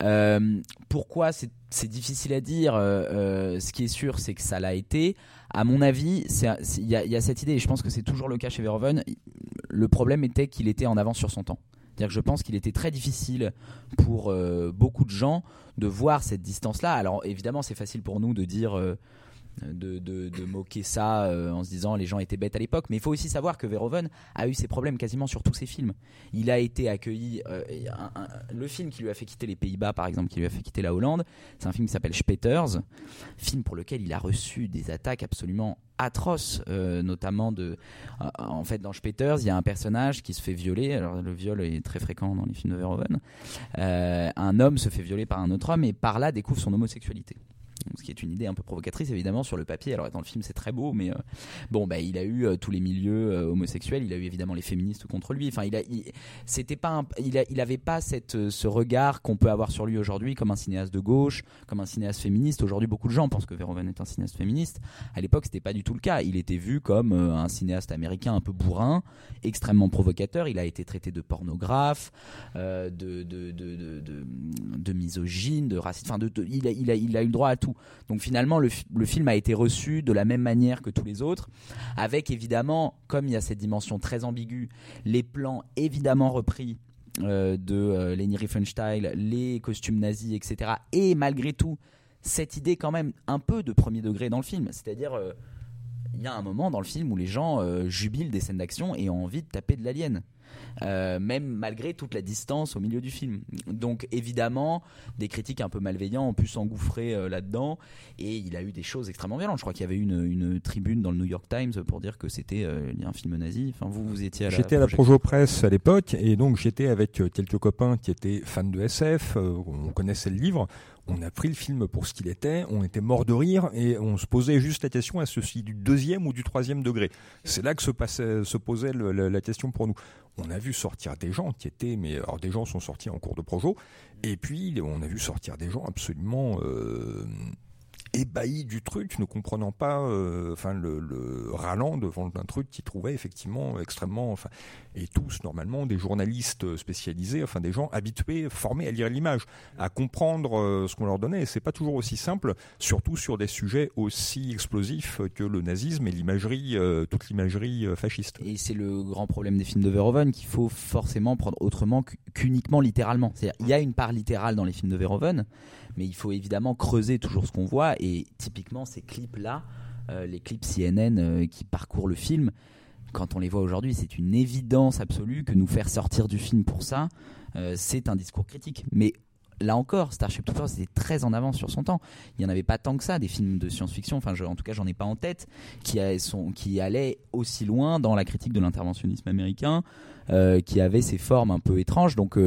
Euh, pourquoi c'est difficile à dire euh, euh, ce qui est sûr c'est que ça l'a été. À mon avis il y, y a cette idée et je pense que c'est toujours le cas chez Verhoeven. Le problème était qu'il était en avance sur son temps. C'est-à-dire que je pense qu'il était très difficile pour beaucoup de gens de voir cette distance-là. Alors évidemment, c'est facile pour nous de dire, de, de- moquer ça euh, en se disant les gens étaient bêtes à l'époque, mais il faut aussi savoir que Verhoeven a eu ses problèmes quasiment sur tous ses films. Il a été accueilli. euh, le film qui lui a fait quitter les Pays-Bas, par exemple, qui lui a fait quitter la Hollande, c'est un film qui s'appelle Spetters, film pour lequel il a reçu des attaques absolument atroces, euh, notamment de. en fait, dans Spetters, il y a un personnage qui se fait violer. Alors, le viol est très fréquent dans les films de Verhoeven. Un homme se fait violer par un autre homme et par là découvre son homosexualité. Ce qui est une idée un peu provocatrice évidemment sur le papier. Alors dans le film c'est très beau, mais euh, bon bah il a eu euh, tous les milieux euh, homosexuels, il a eu évidemment les féministes contre lui. Enfin il a, c'était pas, il, a- il avait pas cette, ce regard qu'on peut avoir sur lui aujourd'hui comme un cinéaste de gauche, comme un cinéaste féministe. Aujourd'hui beaucoup de gens pensent que Verhoeven est un cinéaste féministe. À l'époque c'était pas du tout le cas. Il était vu comme un cinéaste américain un peu bourrin, extrêmement provocateur. Il a été traité de pornographe, de, de, de, de, misogyne, de raciste. Enfin, de- il, a, il, a, il a eu le droit à tout. Donc finalement, le, fi- le film a été reçu de la même manière que tous les autres, avec évidemment, comme il y a cette dimension très ambiguë, les plans évidemment repris. euh, de euh, Leni Riefenstahl, les costumes nazis, etc. Et malgré tout, cette idée quand même un peu de premier degré dans le film. C'est-à-dire, euh, il y a un moment dans le film où les gens jubilent des scènes d'action et ont envie de taper de l'alien. Euh, même malgré toute la distance au milieu du film. Donc évidemment, des critiques un peu malveillants ont pu s'engouffrer euh, là-dedans et il a eu des choses extrêmement violentes. Je crois qu'il y avait une, une tribune dans le New York Times pour dire que c'était euh, un film nazi. Enfin, vous, vous étiez à la J'étais à la. Projo Presse à l'époque et donc j'étais avec euh, quelques copains qui étaient fans de SF, euh, on connaissait le livre, on a pris le film pour ce qu'il était, on était mort de rire et on se posait juste la question à ceci du deuxième ou du troisième degré? C'est là que se, posait la question pour nous. On a vu sortir des gens qui étaient, mais alors des gens sont sortis en cours de projo, et puis on a vu sortir des gens absolument euh, ébahis du truc, ne comprenant pas, euh, enfin le, le râlant devant un truc qu'ils trouvaient effectivement extrêmement, enfin, et tous normalement des journalistes spécialisés, enfin des gens habitués, formés à lire l'image, à comprendre euh, ce qu'on leur donnait. Et c'est pas toujours aussi simple, surtout sur des sujets aussi explosifs que le nazisme et l'imagerie, euh, toute l'imagerie euh, fasciste. Et c'est le grand problème des films de Verhoeven qu'il faut forcément prendre autrement qu'u- qu'uniquement littéralement. C'est-à-dire, il y a une part littérale dans les films de Verhoeven, mais il faut évidemment creuser toujours ce qu'on voit. Et typiquement, ces clips-là, euh, les clips CNN euh, qui parcourent le film, quand on les voit aujourd'hui, c'est une évidence absolue que nous faire sortir du film pour ça, euh, c'est un discours critique. Mais là encore, Starship Troopers était très en avance sur son temps. Il n'y en avait pas tant que ça, des films de science-fiction, enfin en tout cas j'en ai pas en tête, qui, a- sont- qui allaient aussi loin dans la critique de l'interventionnisme américain, qui avait ses formes un peu étranges. Donc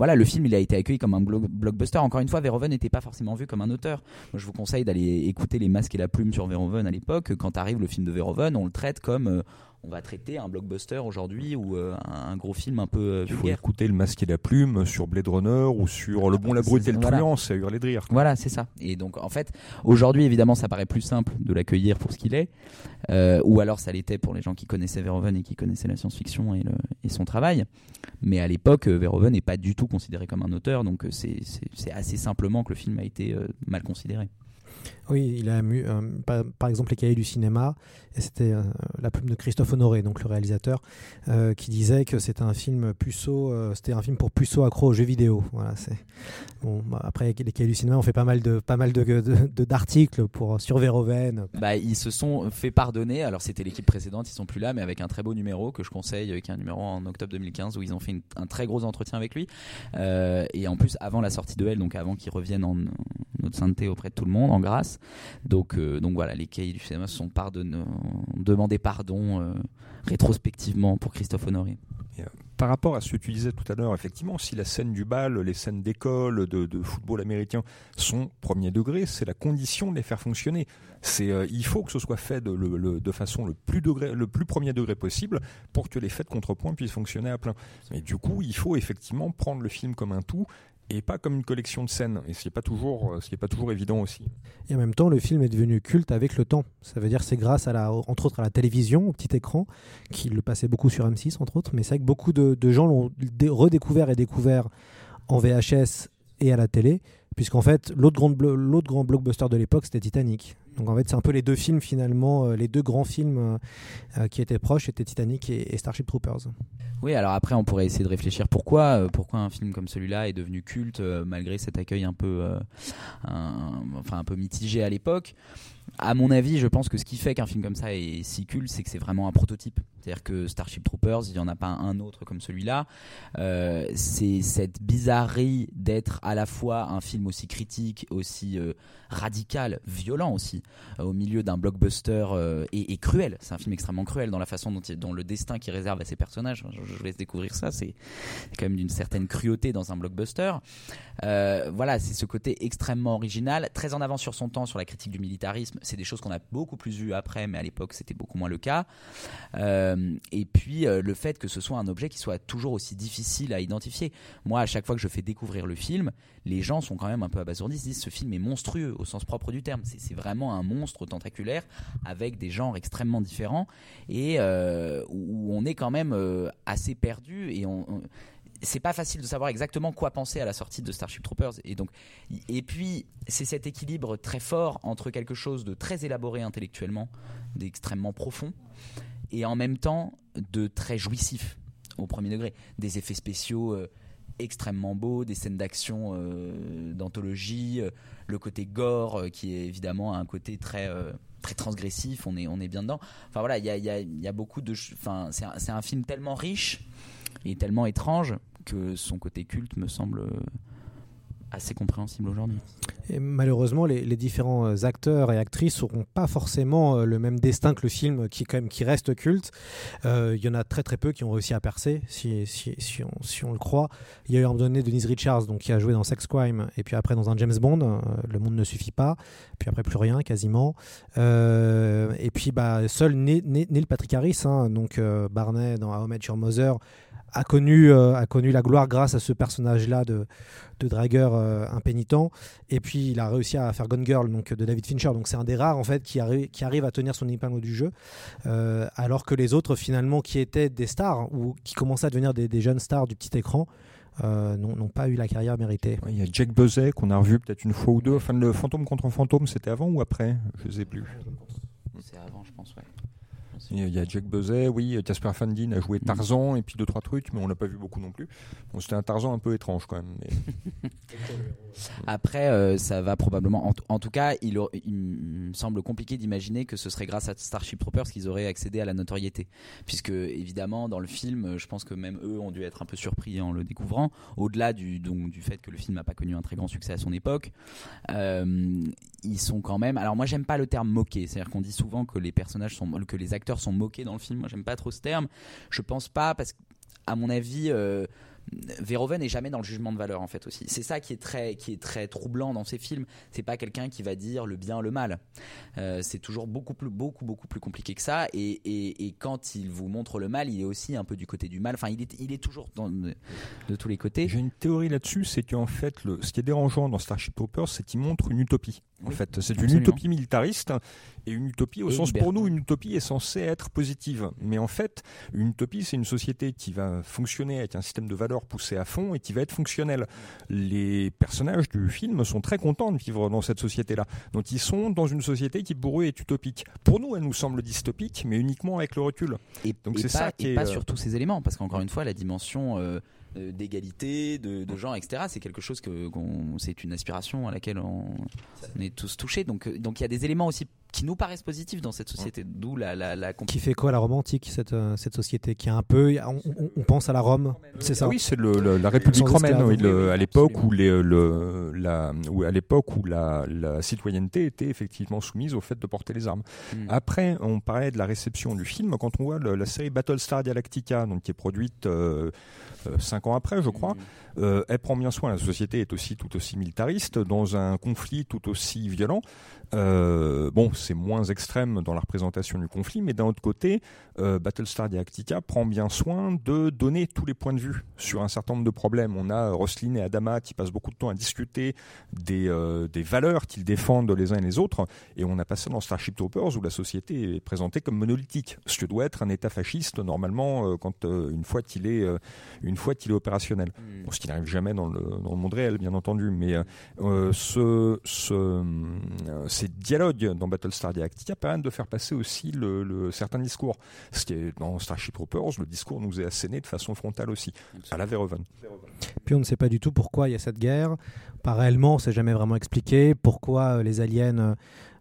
voilà, le film il a été accueilli comme un blo- blockbuster. Encore une fois, Verhoeven n'était pas forcément vu comme un auteur. Moi je vous conseille d'aller écouter Les Masques et la Plume sur Verhoeven à l'époque. Quand arrive le film de Verhoeven, on le traite comme... on va traiter un blockbuster aujourd'hui ou euh, un, un gros film un peu euh, Il faut vulgaire. écouter le masque et la plume sur Blade Runner ou sur Le Bon, la brute et le Voilà. truand, c'est à hurler de rire. Voilà, c'est ça. Et donc, en fait, aujourd'hui, évidemment, ça paraît plus simple de l'accueillir pour ce qu'il est, euh, ou alors ça l'était pour les gens qui connaissaient Verhoeven et qui connaissaient la science-fiction et, et son travail. Mais à l'époque, Verhoeven n'est pas du tout considéré comme un auteur, donc c'est assez simplement que le film a été mal considéré. Oui, il a mu, euh, par, par exemple les cahiers du cinéma, et c'était euh, la plume de Christophe Honoré, donc le réalisateur, euh, qui disait que c'était un film puceau, euh, c'était un film pour puceau accro aux jeux vidéo. Voilà, c'est bon. bah, après les cahiers du cinéma, on fait pas mal de pas mal de d'articles pour sur Verhoeven. Bah, ils se sont fait pardonner. Alors, c'était l'équipe précédente, ils sont plus là, mais avec un très beau numéro que je conseille, qui est un numéro en octobre 2015 où ils ont fait un très gros entretien avec lui. Et en plus, avant la sortie de elle, donc avant qu'il revienne en, en notre sainteté auprès de tout le monde, en grâce. Donc, euh, donc voilà, les cahiers du cinéma sont pardonnés, ont demandé pardon euh, rétrospectivement pour Christophe Honoré. Euh, par rapport à ce que tu disais tout à l'heure, effectivement, si la scène du bal, les scènes d'école, de, football américain sont premier degré, c'est la condition de les faire fonctionner. C'est, euh, il faut que ce soit fait de, de façon le plus, degré, le plus premier degré possible pour que les faits de contrepoint puissent fonctionner à plein. Mais du coup, il faut effectivement prendre le film comme un tout et pas comme une collection de scènes. Et ce n'est pas, toujours, euh, pas toujours évident aussi. Et en même temps, le film est devenu culte avec le temps. Ça veut dire c'est grâce à la, entre autres à la télévision, au petit écran, qui le passait beaucoup sur M6 entre autres. Mais c'est vrai que beaucoup de, de gens l'ont dé- redécouvert et découvert en VHS et à la télé, puisqu'en fait l'autre grand, blockbuster de l'époque c'était Titanic. Donc en fait c'est un peu les deux films finalement, euh, les deux grands films euh, euh, qui étaient proches, c'était Titanic et, Starship Troopers. Oui, alors après, on pourrait essayer de réfléchir pourquoi, un film comme celui-là est devenu culte malgré cet accueil un peu, un peu mitigé à l'époque. À mon avis, je pense que ce qui fait qu'un film comme ça est si culte, c'est que c'est vraiment un prototype. C'est-à-dire que Starship Troopers, il n'y en a pas un autre comme celui-là. Euh, c'est cette bizarrerie d'être à la fois un film aussi critique, aussi euh, radical, violent aussi, euh, au milieu d'un blockbuster et, cruel. C'est un film extrêmement cruel dans la façon dont, le destin qu'il réserve à ses personnages. Je, je laisse découvrir ça. C'est quand même d'une certaine cruauté dans un blockbuster. Voilà, c'est ce côté extrêmement original, très en avance sur son temps sur la critique du militarisme. C'est des choses qu'on a beaucoup plus vues après, mais à l'époque c'était beaucoup moins le cas. Et puis euh, le fait que ce soit un objet qui soit toujours aussi difficile à identifier. Moi, à chaque fois que je fais découvrir le film, les gens sont quand même un peu abasourdis. Se disent ce film est monstrueux au sens propre du terme. C'est vraiment un monstre tentaculaire avec des genres extrêmement différents et euh, où on est quand même euh, assez perdu et on- c'est pas facile de savoir exactement quoi penser à la sortie de Starship Troopers et donc et puis c'est cet équilibre très fort entre quelque chose de très élaboré intellectuellement d'extrêmement profond et en même temps de très jouissif au premier degré. Des effets spéciaux euh, extrêmement beaux des scènes d'action euh, d'anthologie euh, le côté gore qui est évidemment un côté très très transgressif on est on est bien dedans. Enfin voilà il y a, y a- y a beaucoup de c'est un, un film tellement riche et tellement étrange que son côté culte me semble assez compréhensible aujourd'hui. Malheureusement, les, différents euh, acteurs et actrices n'auront pas forcément euh, le même destin que le film qui, quand même, qui reste culte. Euh, Il y en a très très peu qui ont réussi à percer, si, si, on, le croit. Il y a eu à un moment donné Denise Richards donc, qui a joué dans Sex Crime et puis après dans un James Bond. le monde ne suffit pas. Puis après plus rien quasiment. Et puis bah, seul Neil, Neil Patrick Harris, hein, donc Barney dans How I Met Your Mother, a connu, euh, a connu la gloire grâce à ce personnage-là de, de dragueur euh, impénitent. Et puis il a réussi à faire Gone Girl donc, de David Fincher. Donc c'est un des rares en fait qui, arri- qui arrive à tenir son épingle du jeu. Euh, alors que les autres finalement qui étaient des stars ou qui commençaient à devenir des, des jeunes stars du petit écran euh, n'ont pas eu la carrière méritée. Il y a Jack Buzzet qu'on a revu peut-être une fois ou deux. Enfin, le fantôme contre fantôme, c'était avant ou après? Je ne sais plus. C'est avant, je pense, ouais. Il y a- il y a Jack Buzzet, oui. Jasper Van Dien a Mm. joué Tarzan et puis deux trois trucs, mais on l'a pas vu beaucoup non plus. Bon, c'était un Tarzan un peu étrange quand même. mais- Après, euh, ça va probablement. En, en tout cas, il, me semble compliqué d'imaginer que ce serait grâce à Starship Troopers qu'ils auraient accédé à la notoriété. Puisque, évidemment, dans le film, je pense que même eux ont dû être un peu surpris en le découvrant. Au-delà du, donc, du fait que le film n'a pas connu un très grand succès à son époque, euh, ils sont quand même. Alors, moi, j'aime pas le terme moqué. C'est-à-dire qu'on dit souvent que les personnages sont. que les acteurs sont moqués dans le film. Moi, j'aime pas trop ce terme. Je pense pas, parce qu'à mon avis. euh, Verhoeven n'est jamais dans le jugement de valeur en fait aussi. C'est ça qui est très qui est très troublant dans ses films. C'est pas quelqu'un qui va dire le bien le mal. Euh, c'est toujours beaucoup plus beaucoup beaucoup plus compliqué que ça. Et, et, et quand il vous montre le mal, il est aussi un peu du côté du mal. Enfin, il est il est toujours dans, de, de tous les côtés. J'ai une théorie là-dessus, c'est qu'en fait, le, ce qui est dérangeant dans Starship Troopers, c'est qu'il montre une utopie. En Oui, fait, c'est une utopie militariste et une utopie au Et sens pour nous, une utopie est censée être positive. Mais en fait, une utopie, c'est une société qui va fonctionner avec un système de valeurs poussé à fond et qui va être fonctionnel. Les personnages du film sont très contents de vivre dans cette société-là. Donc ils sont dans une société qui pour eux est utopique. Pour nous, elle nous semble dystopique, mais uniquement avec le recul. Et, Donc c'est pas, ça qui et est, pas euh, sur tous ces éléments, parce qu'encore une fois, la dimension euh, d'égalité, de, de genre, etc., c'est quelque chose que qu'on- c'est une aspiration à laquelle on, on est tous touchés. Donc, euh, donc il y a des éléments aussi qui nous paraissent positifs dans cette société, d'où la, la, la compli- Qui fait quoi la Rome antique, cette, euh, cette société qui est un peu. On, on- on pense à la Rome, c'est ça? Oui, c'est le, le- la République romaine, oui, le- à l'époque où, les, le, la, où à l'époque où la, la citoyenneté était effectivement soumise au fait de porter les armes. Mm. Après, on parlait de la réception du film quand on voit le- la série Battlestar Galactica, donc qui est produite euh, euh, cinq ans après, je crois. Euh, elle prend bien soin. La société est aussi tout aussi militariste dans un conflit tout aussi violent. Euh, bon, c'est moins extrême dans la représentation du conflit, mais d'un autre côté, euh, Battlestar Galactica prend bien soin de donner tous les points de vue sur un certain nombre de problèmes. On a Roslin et Adama qui passent beaucoup de temps à discuter des, des valeurs qu'ils défendent les uns et les autres, et on a passé dans Starship Troopers où la société est présentée comme monolithique, ce que doit être un État fasciste normalement quand une fois qu'il est une fois qu'il est opérationnel. Mm. Bon, ce qui n'arrive jamais dans le, dans le monde réel, bien entendu, mais euh, euh, ce, ce, euh, ces dialogues dans Battlestar Galactica permettent de faire passer aussi le, le, certains discours. Ce qui est dans Starship Troopers, le discours nous est asséné de façon frontale aussi, à la Verhoeven. Puis on ne sait pas du tout pourquoi il y a cette guerre. pas réellement, c'est jamais vraiment expliqué. Pourquoi euh, les aliens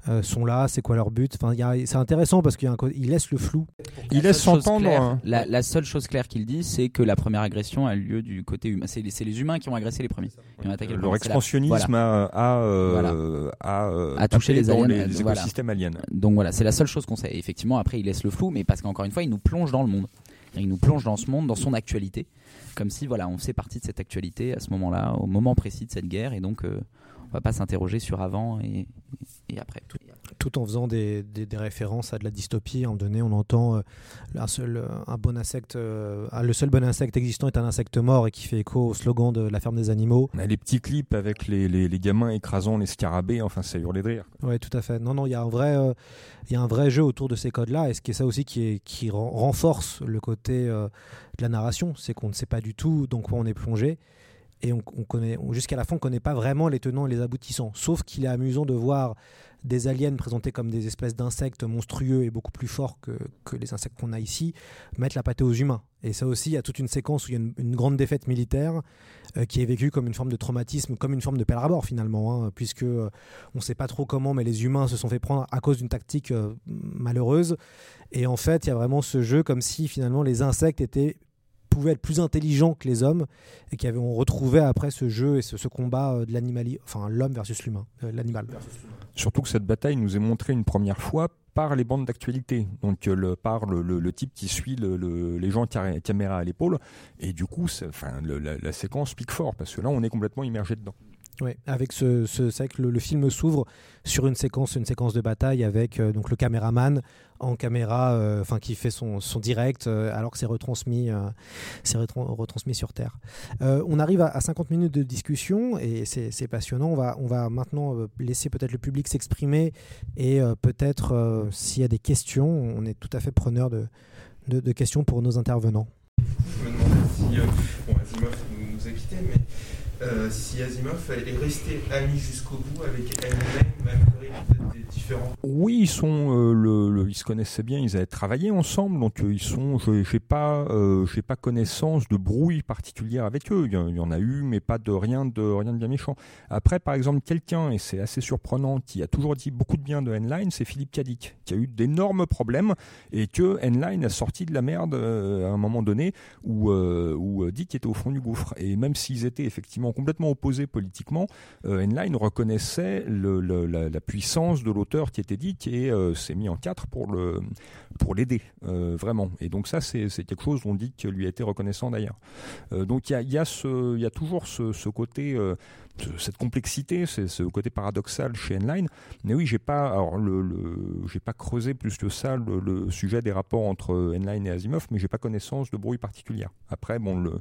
euh, sont là, c'est quoi leur but Enfin, c'est intéressant parce qu'il laisse le flou. Il La laisse s'entendre. hein. La, la seule chose claire qu'il dit, c'est que la première agression a lieu du côté humain. C'est les, humains qui ont agressé les premiers. Ont attaqué Leur la- expansionnisme a, a, euh, a, A touché les aliens, les, les voilà. écosystèmes aliens. Donc voilà, c'est la seule chose qu'on sait. Et effectivement, après, il laisse le flou, mais parce qu'encore une fois, il nous plonge dans le monde. Il nous plonge dans ce monde, dans son actualité, comme si voilà, on faisait partie de cette actualité à ce moment-là, au moment précis de cette guerre, et donc euh, on va pas s'interroger sur avant et, et après. Tout. tout en faisant des, des- des références à de la dystopie. À un moment donné, on entend euh, un seul, euh, un bon insecte, euh, ah, le seul bon insecte existant est un insecte mort et qui fait écho au slogan de la ferme des animaux. On a les petits clips avec les, les, les gamins écrasant les scarabées, enfin ça hurlait de rire. Oui, tout à fait. Non, non, il y a un vrai, euh, il y a un vrai jeu autour de ces codes-là, et ce qui est ça aussi qui, est, qui ren- renforce le côté euh, de la narration, c'est qu'on ne sait pas du tout dans quoi on est plongé, et on, on connaît, on- jusqu'à la fin, on ne connaît pas vraiment les tenants et les aboutissants. Sauf qu'il est amusant de voir des aliens présentés comme des espèces d'insectes monstrueux et beaucoup plus forts que, les insectes qu'on a ici, mettre la pâtée aux humains. Et ça aussi, il y a toute une séquence où il y a une, grande défaite militaire euh, qui est vécue comme une forme de traumatisme, comme une forme de Harbor finalement, hein, puisque euh, on ne sait pas trop comment, mais les humains se sont fait prendre à cause d'une tactique euh, malheureuse. Et en fait, il y a vraiment ce jeu comme si finalement les insectes étaient pouvaient être plus intelligents que les hommes et qui avaient on retrouvait après ce jeu et ce, combat euh, de l'animal enfin l'homme versus l'humain euh, l'animal. Surtout que cette bataille nous est montrée une première fois par les bandes d'actualité, donc euh, le, par le, type qui suit le- le- les gens caméra à l'épaule, et du coup, enfin, la séquence pique fort parce que là, on est complètement immergé dedans. Ouais, avec ce, ce c'est que le, film s'ouvre sur une séquence, une séquence de bataille avec euh, donc le caméraman en caméra, euh, enfin qui fait son, direct euh, alors que c'est retransmis, c'est retran- retransmis sur Terre. On arrive à, à 50 minutes de discussion et c'est passionnant. On va, on va maintenant laisser peut-être le public s'exprimer et peut-être s'il y a des questions, on est tout à fait preneur de, questions pour nos intervenants. Je me demandais si bon, Asimov nous a quittés, mais euh, si Asimov est resté ami jusqu'au bout avec Hemingway, malgré des différents. Oui, ils sont, euh, le, ils se connaissaient bien, ils avaient travaillé ensemble, donc euh, ils sont, je- j'ai pas, euh, j'ai pas connaissance de brouille particulière avec eux. Il y, en- a eu, mais pas de rien de rien de bien méchant. Après, par exemple, quelqu'un et c'est assez surprenant, qui a toujours dit beaucoup de bien de Enline, c'est Philippe Cadic, qui a eu d'énormes problèmes et que Enline a sorti de la merde à un moment donné où où Dick était au fond du gouffre. Et même s'ils étaient effectivement complètement opposés politiquement, euh, Enline reconnaissait la, puissance de l'auteur qui était Dick et euh, s'est mis en quatre pour l'aider euh, vraiment. Et donc ça c'est quelque chose dont Dick lui a été reconnaissant d'ailleurs. Euh, donc il y a, toujours ce, côté ce- cette complexité, ce côté paradoxal chez Enline. Mais oui, j'ai pas, pas creusé plus que ça le, sujet des rapports entre Enline et Asimov, mais j'ai pas connaissance de brouille particulière. Après, bon, le,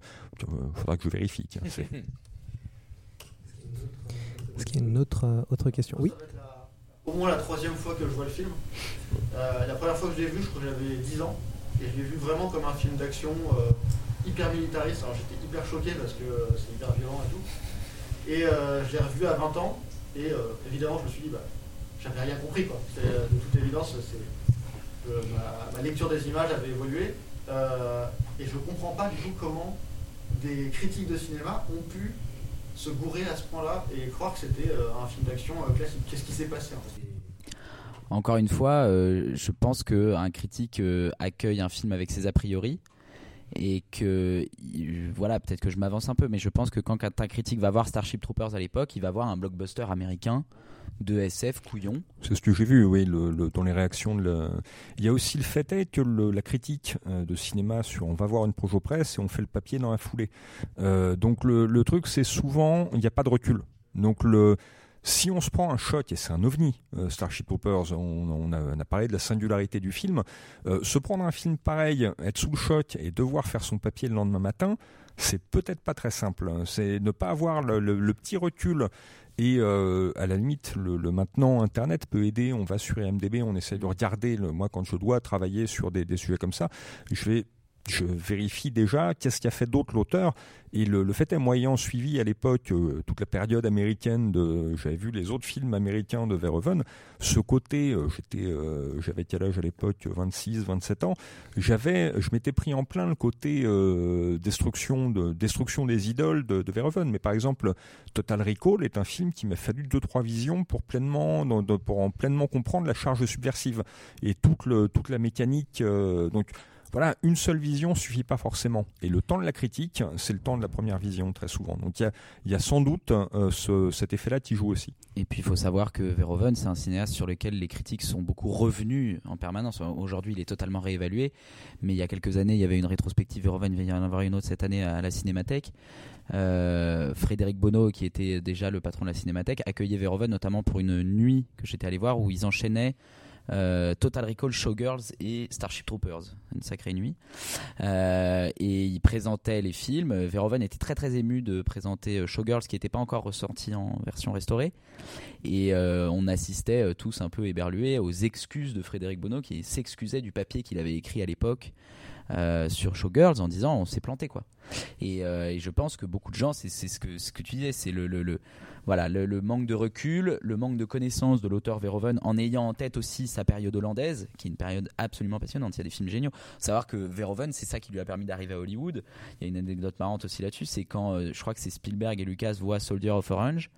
faudra que je vérifie. Est-ce qu'il y a une autre, euh, autre question Oui. Au moins la troisième fois que je vois le film. Euh, la première fois que je l'ai vu, je crois que j'avais 10 ans. Et je l'ai vu vraiment comme un film d'action euh, hyper militariste. Alors j'étais hyper choqué parce que c'est hyper violent et tout. Et je l'ai revu à 20 ans. Et évidemment, je me suis dit, bah, j'avais rien compris. Quoi. De toute évidence, ma, lecture des images avait évolué. Et je comprends pas du tout comment des critiques de cinéma ont pu se gourer à ce point-là et croire que c'était euh, un film d'action euh, classique. Qu'est-ce qui s'est passé en Encore une fois, euh, je pense qu'un critique accueille un film avec ses a priori. Et que, il- voilà, peut-être que je m'avance un peu, mais je pense que quand un critique va voir Starship Troopers à l'époque, il va voir un blockbuster américain de SF couillon. C'est ce que j'ai vu, oui, dans les réactions. Il y a aussi le fait est que la critique euh, de cinéma sur on va voir une projo presse et on fait le papier dans la foulée. Euh, donc le truc, c'est souvent il n'y a pas de recul. Donc le si on se prend un choc, et c'est un ovni, euh, Starship Troopers, on, a, parlé de la singularité du film, euh, se prendre un film pareil, être sous le choc et devoir faire son papier le lendemain matin, c'est peut-être pas très simple. hein. C'est ne pas avoir le, petit recul et euh, à la limite, le, maintenant Internet peut aider. On va sur IMDb, on essaie de regarder. Moi, quand je dois travailler sur des, des sujets comme ça, je vais je vérifie déjà qu'est-ce qu'a fait d'autre l'auteur. Et le, le, fait est, moi ayant suivi à l'époque euh, toute la période américaine de, j'avais vu les autres films américains de Verhoeven, ce côté, euh, j'étais, euh, j'avais quel âge à l'époque, 26, 27 ans, j'avais, je m'étais pris en plein le côté destruction, de, destruction des idoles de, de, Verhoeven. Mais par exemple, Total Recall est un film qui m'a fallu deux trois visions pour pleinement, pour en pleinement comprendre la charge subversive et toute le, toute la mécanique. donc voilà, une seule vision suffit pas forcément. Et le temps de la critique, c'est le temps de la première vision très souvent. Donc il y a, sans doute euh, ce, cet effet-là qui joue aussi. Et puis il faut savoir que Verhoeven, c'est un cinéaste sur lequel les critiques sont beaucoup revenus en permanence. Aujourd'hui, il est totalement réévalué, mais il y a quelques années, il y avait une rétrospective Verhoeven, il va y en avoir une autre cette année à la Cinémathèque. Euh, Frédéric Bonneau, qui était déjà le patron de la Cinémathèque, accueillait Verhoeven notamment pour une nuit que j'étais allé voir où ils enchaînaient euh, Total Recall, Showgirls et Starship Troopers, une sacrée nuit. Euh, et il présentait les films. Verhoeven était très très ému de présenter euh, Showgirls qui n'était pas encore ressorti en version restaurée. Et on assistait tous un peu éberlués aux excuses de Frédéric Bonneau qui s'excusait du papier qu'il avait écrit à l'époque. sur Showgirls en disant on s'est planté quoi et, je pense que beaucoup de gens c'est ce que, ce que tu disais c'est le, le, voilà, le, manque de recul, le manque de connaissance de l'auteur Verhoeven, en ayant en tête aussi sa période hollandaise, qui est une période absolument passionnante. Il y a des films géniaux. Savoir que Verhoeven, c'est ça qui lui a permis d'arriver à Hollywood. Il y a une anecdote marrante aussi là-dessus, c'est quand euh, je crois que c'est Spielberg et Lucas voient Soldier of Orange.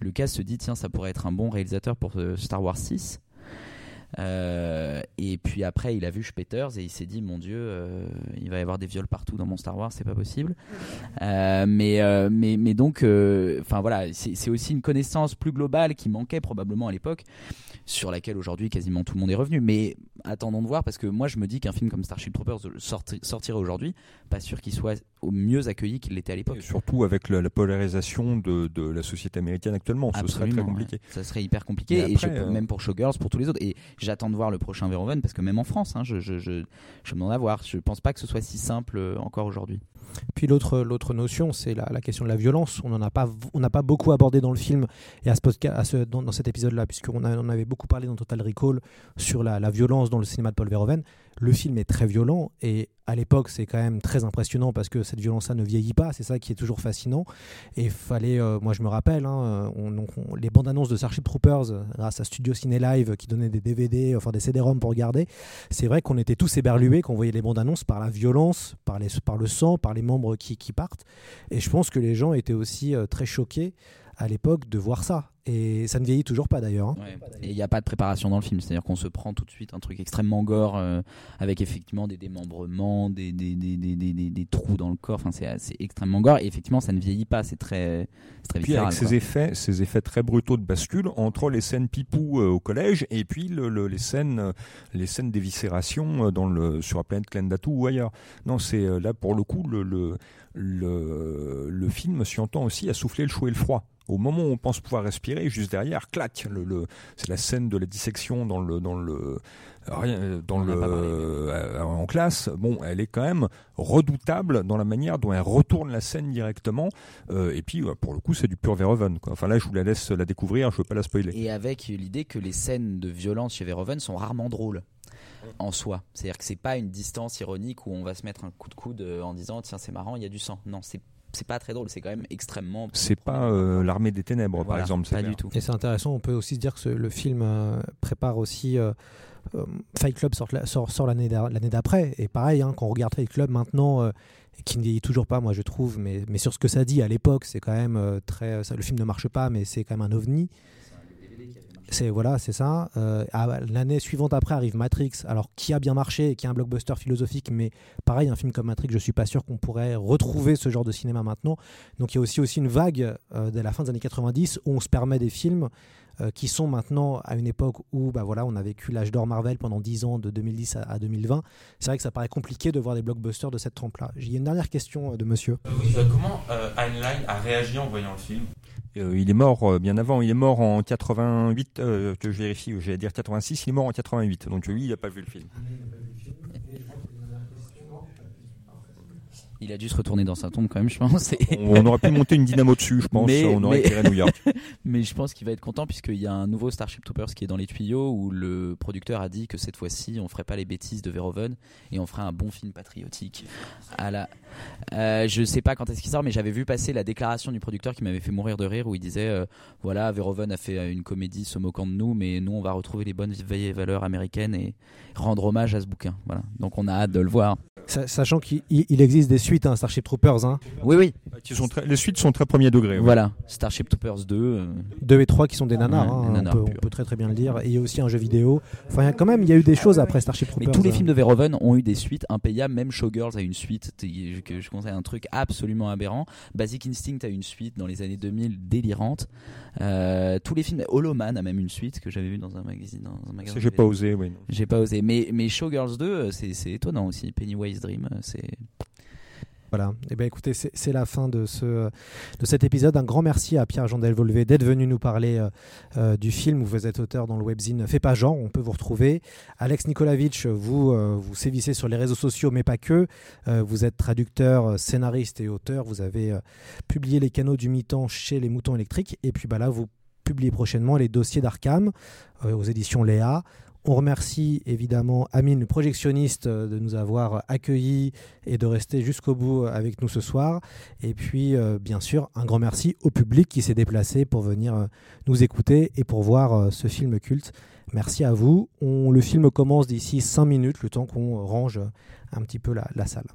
Lucas se dit tiens, ça pourrait être un bon réalisateur pour euh, Star Wars 6. Euh, et puis après, il a vu Spetters et il s'est dit mon Dieu, euh, il va y avoir des viols partout dans mon Star Wars, c'est pas possible. Euh, mais, mais, mais donc, enfin voilà, c'est aussi une connaissance plus globale qui manquait probablement à l'époque, sur laquelle aujourd'hui quasiment tout le monde est revenu. Mais attendons de voir parce que moi je me dis qu'un film comme Starship Troopers sortirait aujourd'hui, pas sûr qu'il soit au mieux accueilli qu'il l'était à l'époque. Surtout avec la, polarisation de, de, la société américaine actuellement, ce serait très compliqué. Ça serait hyper compliqué, et, même pour Showgirls, pour tous les autres. Et j'attends de voir le prochain Verhoeven parce que même en France, hein, je, je, je, je me demande à voir. Je pense pas que ce soit si simple euh, encore aujourd'hui. Puis l'autre l'autre notion, c'est la, la, question de la violence. On n'en a pas on n'a pas beaucoup abordé dans le film et à ce, à ce dans, dans, cet épisode-là, puisqu'on on avait beaucoup parlé dans Total Recall sur la, la violence dans le cinéma de Paul Verhoeven. Le film est très violent et à l'époque c'est quand même très impressionnant parce que cette violence-là ne vieillit pas, c'est ça qui est toujours fascinant. Et fallait, euh, moi je me rappelle, hein, les bandes annonces de Starship Troopers euh, grâce à Studio Ciné Live qui donnait des DVD, enfin des CD-ROM pour regarder, c'est vrai qu'on était tous éberlués quand on voyait les bandes annonces par la violence, par, les, par le sang, par les membres qui, partent. Et je pense que les gens étaient aussi euh, très choqués à l'époque de voir ça. Et ça ne vieillit toujours pas d'ailleurs. Hein. Et il n'y a pas de préparation dans le film, c'est-à-dire qu'on se prend tout de suite un truc extrêmement gore euh, avec effectivement des démembrements, des, des, des, des, trous dans le corps. Enfin, c'est extrêmement gore et effectivement ça ne vieillit pas, c'est très, très Puis avec ces effets, ces effets très brutaux de bascule entre les scènes pipou euh, au collège et puis le, les scènes, les scènes d'éviscération euh, dans le sur la planète Klendatu ou ailleurs. Non, c'est là pour le coup le, le, le, le film s'y entend aussi à souffler le chaud et le froid au moment où on pense pouvoir respirer, juste derrière, clac, le, le c'est la scène de la dissection dans le dans le rien dans le euh, en classe. Bon, elle est quand même redoutable dans la manière dont elle retourne la scène directement. Euh, et puis pour le coup, c'est du pur Verhoeven. Quoi. Enfin là, je vous la laisse la découvrir, je veux pas la spoiler. Et avec l'idée que les scènes de violence chez Verhoeven sont rarement drôles en soi. C'est-à-dire que c'est pas une distance ironique où on va se mettre un coup de coude euh, en disant tiens c'est marrant il y a du sang. Non c'est c'est pas très drôle, c'est quand même extrêmement. C'est pas euh, l'armée des ténèbres, par exemple. Pas du tout. Et c'est intéressant, on peut aussi se dire que le film euh, prépare aussi. Euh, Fight Club sort, sort, l'année d'après. Et pareil, hein, quand on regarde Fight Club maintenant, qui ne vieillit toujours pas, moi je trouve, mais, mais sur ce que ça dit à l'époque, c'est quand même très. Ça, le film ne marche pas, mais c'est quand même un ovni. C'est voilà, c'est ça. Euh, l'année suivante après arrive Matrix, alors qui a bien marché, qui est un blockbuster philosophique, mais pareil, un film comme Matrix, je suis pas sûr qu'on pourrait retrouver ce genre de cinéma maintenant. Donc il y a aussi aussi une vague euh, dès la fin des années 90 où on se permet des films euh, qui sont maintenant à une époque où bah voilà, on a vécu l'âge d'or Marvel pendant 10 ans, de 2010 à, 2020. C'est vrai que ça paraît compliqué de voir des blockbusters de cette trempe-là. J'ai une dernière question de monsieur. comment Heinlein a réagi en voyant le film? Euh, il est mort euh, bien avant. Il est mort en 88, euh, que je vérifie, j'allais dire 86. Il est mort en 88. Donc lui, il n'a pas vu le film. Il a dû se retourner dans sa tombe quand même, je pense. et- On, on aurait pu monter une dynamo dessus, je pense. Mais- on aurait mais- New York. Mais je pense qu'il va être content puisqu'il y a un nouveau Starship Troopers qui est dans les tuyaux où le producteur a dit que cette fois-ci on ferait pas les bêtises de Verhoeven et on ferait un bon film patriotique. À la... Euh, je sais pas quand est-ce qu'il sort mais j'avais vu passer la déclaration du producteur qui m'avait fait mourir de rire où il disait euh, voilà Verhoeven a fait une comédie se moquant de nous mais nous on va retrouver les bonnes vieilles valeurs américaines et rendre hommage à ce bouquin. Voilà. Donc on a hâte de le voir. Sa- Sachant qu'il il- il existe des suites, hein, Starship Troopers, hein, Oui oui. Qui sont très- les suites sont très premier degré. ouais. Voilà. Starship Troopers 2. euh, 2 et 3 qui sont des nanars, Ouais, hein, des on, peut, on purs. peut très très bien le dire. Et il y a aussi un jeu vidéo. Enfin, il y a quand même, il y a eu des choses après Starship Mais Troopers. tous les hein. films de Verhoeven ont eu des suites impayables, même Showgirls a une suite, que je conseille un truc absolument aberrant. Basic Instinct a une suite dans les années 2000 délirante. Euh, tous les films, Holoman a même une suite que j'avais vu dans un magazine. Dans un J'ai pas osé, oui. J'ai pas osé. Mais, mais Showgirls 2, euh, c'est étonnant aussi. Pennywise Dream, euh, c'est. Voilà. Et ben écoutez, c'est la fin de ce de cet épisode. Un grand merci à Pierre Jean Delvolvé d'être venu nous parler euh, euh, du film où vous êtes auteur dans le webzine Fais pas genre. On peut vous retrouver. Alex Nikolavitch, vous euh, vous sévissez sur les réseaux sociaux, mais pas que. Vous êtes traducteur, scénariste et auteur. Vous avez publié les canaux du mi-temps chez les Moutons électriques. Et puis bah là, vous publiez prochainement les dossiers d'Arkham aux éditions Léa. On remercie évidemment Amine, le projectionniste, euh, de nous avoir accueillis et de rester jusqu'au bout euh, avec nous ce soir. Et puis, euh, bien sûr, un grand merci au public qui s'est déplacé pour venir nous écouter et pour voir ce film culte. Merci à vous. Le film commence d'ici 5 minutes, le temps qu'on range un petit peu la salle.